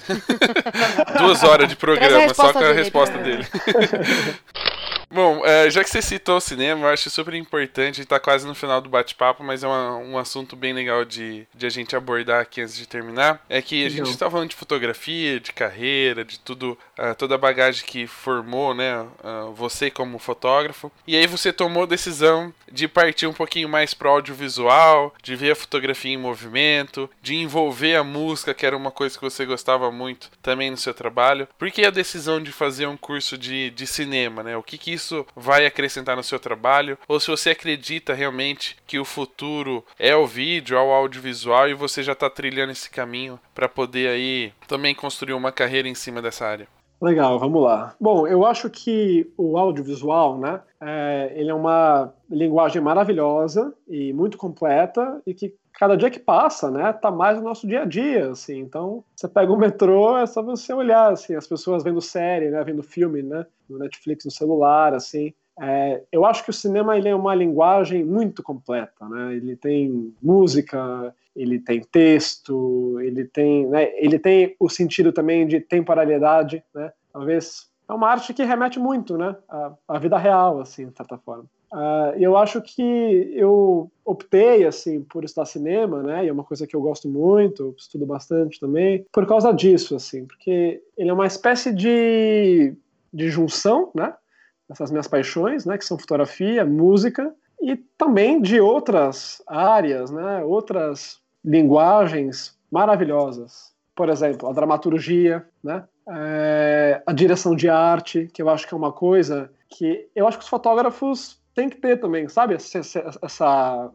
[LAUGHS] Duas horas de programa, só com a dele, resposta dele. [LAUGHS] Bom, é, já que você citou o cinema, eu acho super importante, está quase no final do bate-papo, mas é uma, um assunto bem legal de, de a gente abordar aqui antes de terminar. É que a gente está falando de fotografia, de carreira, de tudo, uh, toda a bagagem que formou, né, uh, você como fotógrafo. E aí você tomou a decisão de partir um pouquinho mais pro audiovisual, de ver a fotografia em movimento, de envolver a música, que era uma coisa que você gostava muito também no seu trabalho. Por que a decisão de fazer um curso de, de cinema, né? O que, que isso vai acrescentar no seu trabalho? Ou se você acredita realmente que o futuro é o vídeo, é o audiovisual e você já está trilhando esse caminho para poder aí também construir uma carreira em cima dessa área? Legal, vamos lá. Bom, eu acho que o audiovisual, né, é, ele é uma linguagem maravilhosa e muito completa e que cada dia que passa, né, tá mais no nosso dia a dia, assim. Então, você pega o metrô, é só você olhar, assim, as pessoas vendo série, né, vendo filme, né, no Netflix, no celular, assim. É, eu acho que o cinema ele é uma linguagem muito completa, né? Ele tem música, ele tem texto, ele tem, né, ele tem o sentido também de temporalidade, né? Talvez é uma arte que remete muito, né, à, à vida real, assim, de certa forma. Uh, eu acho que eu optei assim por estudar cinema, né? E é uma coisa que eu gosto muito, estudo bastante também, por causa disso, assim, porque ele é uma espécie de, de junção, né? Dessas minhas paixões, né? Que são fotografia, música e também de outras áreas, né? Outras linguagens maravilhosas. Por exemplo, a dramaturgia, né? É, a direção de arte, que eu acho que é uma coisa que eu acho que os fotógrafos têm que ter também, sabe? Essa, essa,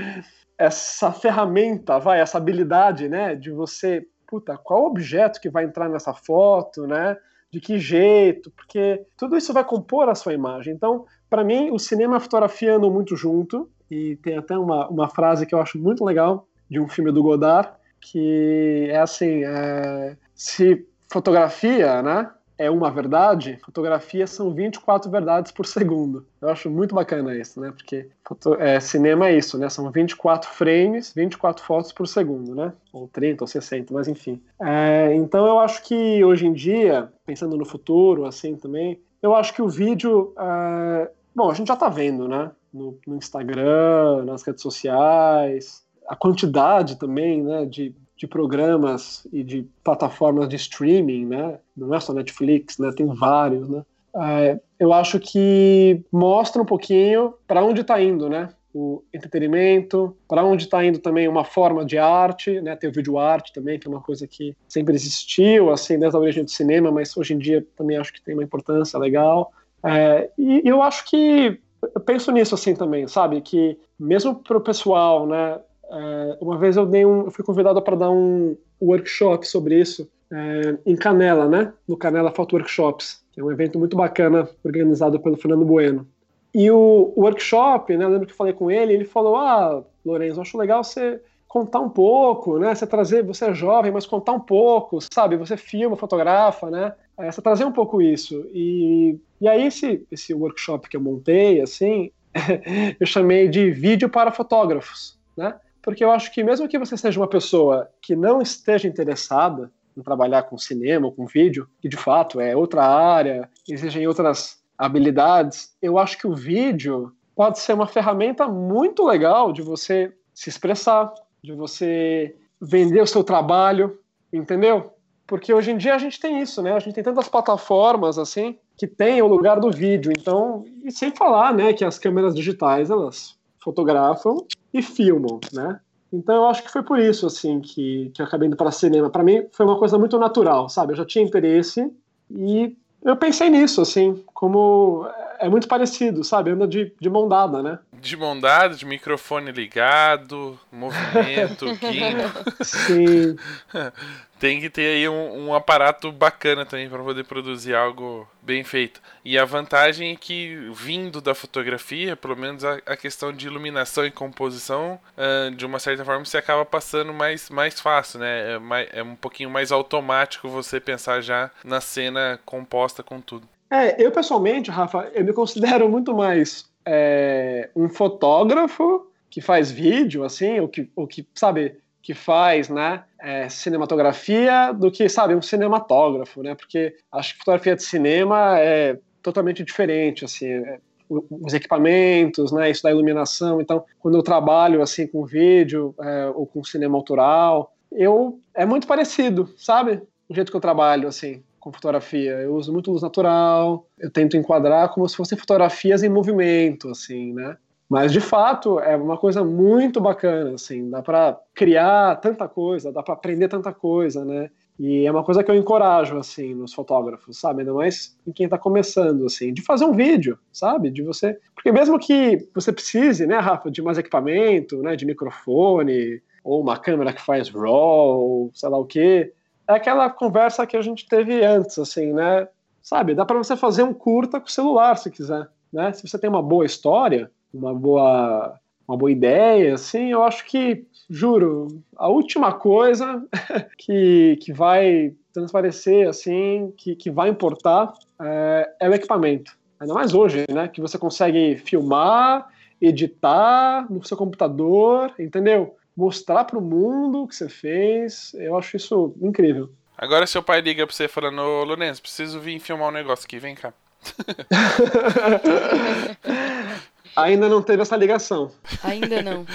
[LAUGHS] essa ferramenta, vai, essa habilidade, né? De você, puta, qual objeto que vai entrar nessa foto, né? De que jeito? Porque tudo isso vai compor a sua imagem. Então, para mim, o cinema e a fotografia andam muito junto. E tem até uma, uma frase que eu acho muito legal, de um filme do Godard, que é assim: é, se fotografia, né, é uma verdade, fotografia são 24 verdades por segundo. Eu acho muito bacana isso, né? Porque foto, é, cinema é isso, né? São 24 frames, 24 fotos por segundo, né? Ou 30 ou 60, mas enfim. É, então eu acho que hoje em dia, pensando no futuro, assim também, eu acho que o vídeo. É, bom, a gente já tá vendo, né? No, no Instagram, nas redes sociais, a quantidade também, né? De de programas e de plataformas de streaming, né? Não é só Netflix, né? Tem vários, né? É, eu acho que mostra um pouquinho para onde está indo, né? O entretenimento, para onde está indo também uma forma de arte, né? Tem o vídeo arte também, que é uma coisa que sempre existiu, assim, desde a origem do cinema, mas hoje em dia também acho que tem uma importância legal. É, e eu acho que eu penso nisso assim também, sabe? Que mesmo para o pessoal, né? É, uma vez eu, dei um, eu fui convidado para dar um workshop sobre isso é, em Canela, né? No Canela Foto Workshops, que é um evento muito bacana organizado pelo Fernando Bueno. E o workshop, né? Eu lembro que eu falei com ele, ele falou: Ah, Lourenço, acho legal você contar um pouco, né? Você trazer, você é jovem, mas contar um pouco, sabe? Você filma, fotografa, né? É, você trazer um pouco isso. E, e aí esse, esse workshop que eu montei, assim, [LAUGHS] eu chamei de vídeo para fotógrafos, né? Porque eu acho que mesmo que você seja uma pessoa que não esteja interessada em trabalhar com cinema ou com vídeo, que de fato é outra área, exigem outras habilidades, eu acho que o vídeo pode ser uma ferramenta muito legal de você se expressar, de você vender o seu trabalho, entendeu? Porque hoje em dia a gente tem isso, né? A gente tem tantas plataformas assim que tem o lugar do vídeo. Então, e sem falar, né, que as câmeras digitais elas fotografam e filmam, né? Então eu acho que foi por isso, assim, que, que eu acabei indo para cinema. Para mim foi uma coisa muito natural, sabe? Eu já tinha interesse e eu pensei nisso, assim, como é muito parecido, sabe? Anda de, de mão dada, né? De mão dada, de microfone ligado, movimento, [LAUGHS] guinho. Sim. [LAUGHS] Tem que ter aí um, um aparato bacana também para poder produzir algo bem feito. E a vantagem é que, vindo da fotografia, pelo menos a, a questão de iluminação e composição, uh, de uma certa forma, você acaba passando mais, mais fácil, né? É, mais, é um pouquinho mais automático você pensar já na cena composta com tudo. É, eu pessoalmente, Rafa, eu me considero muito mais é, um fotógrafo que faz vídeo, assim, o que, o que sabe, que faz, né, é, cinematografia, do que, sabe, um cinematógrafo, né, porque acho que fotografia de cinema é totalmente diferente, assim, é, os equipamentos, né, isso da iluminação, então, quando eu trabalho, assim, com vídeo é, ou com cinema autoral, eu, é muito parecido, sabe, o jeito que eu trabalho, assim, com fotografia. Eu uso muito luz natural, eu tento enquadrar como se fossem fotografias em movimento, assim, né? Mas de fato é uma coisa muito bacana, assim, dá para criar tanta coisa, dá para aprender tanta coisa, né? E é uma coisa que eu encorajo, assim, nos fotógrafos, sabe? Ainda mais em quem está começando, assim, de fazer um vídeo, sabe? De você. Porque mesmo que você precise, né, Rafa, de mais equipamento, né, de microfone, ou uma câmera que faz RAW, sei lá o quê, é aquela conversa que a gente teve antes, assim, né? Sabe, dá para você fazer um curta com o celular, se quiser, né? Se você tem uma boa história, uma boa, uma boa ideia, assim, eu acho que, juro, a última coisa [LAUGHS] que, que vai transparecer, assim, que, que vai importar é, é o equipamento. Ainda mais hoje, né? Que você consegue filmar, editar no seu computador, entendeu? mostrar para o mundo o que você fez. Eu acho isso incrível. Agora seu pai liga para você falando, ô Lourenço, preciso vir filmar um negócio aqui, vem cá. [LAUGHS] [LAUGHS] Ainda não teve essa ligação. Ainda não.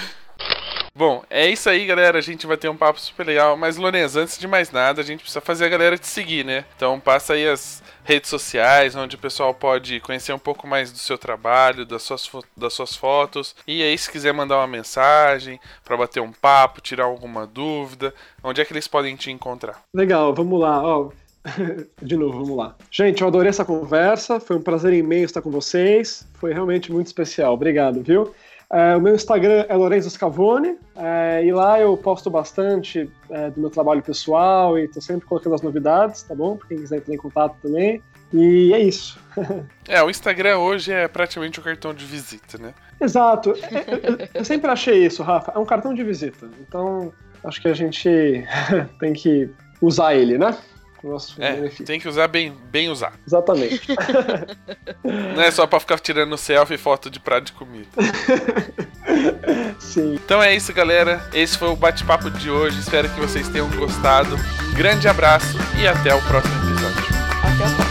Bom, é isso aí, galera. A gente vai ter um papo super legal. Mas, Lourenço, antes de mais nada, a gente precisa fazer a galera te seguir, né? Então passa aí as redes sociais, onde o pessoal pode conhecer um pouco mais do seu trabalho, das suas, das suas fotos. E aí, se quiser mandar uma mensagem para bater um papo, tirar alguma dúvida, onde é que eles podem te encontrar? Legal, vamos lá. Ó, [LAUGHS] de novo, vamos lá. Gente, eu adorei essa conversa. Foi um prazer imenso estar com vocês. Foi realmente muito especial. Obrigado, viu? É, o meu Instagram é Lorenzo Scavone, é, e lá eu posto bastante é, do meu trabalho pessoal e tô sempre colocando as novidades, tá bom? Pra quem quiser entrar em contato também. E é isso. [LAUGHS] é, o Instagram hoje é praticamente um cartão de visita, né? Exato. É, é, eu sempre achei isso, Rafa. É um cartão de visita. Então, acho que a gente [LAUGHS] tem que usar ele, né? Nosso é, benefício. tem que usar bem, bem usado. Exatamente. [LAUGHS] Não é só pra ficar tirando selfie e foto de prato de comida. [LAUGHS] Sim. Então é isso, galera. Esse foi o bate-papo de hoje. Espero que vocês tenham gostado. Grande abraço e até o próximo episódio. Até o próximo.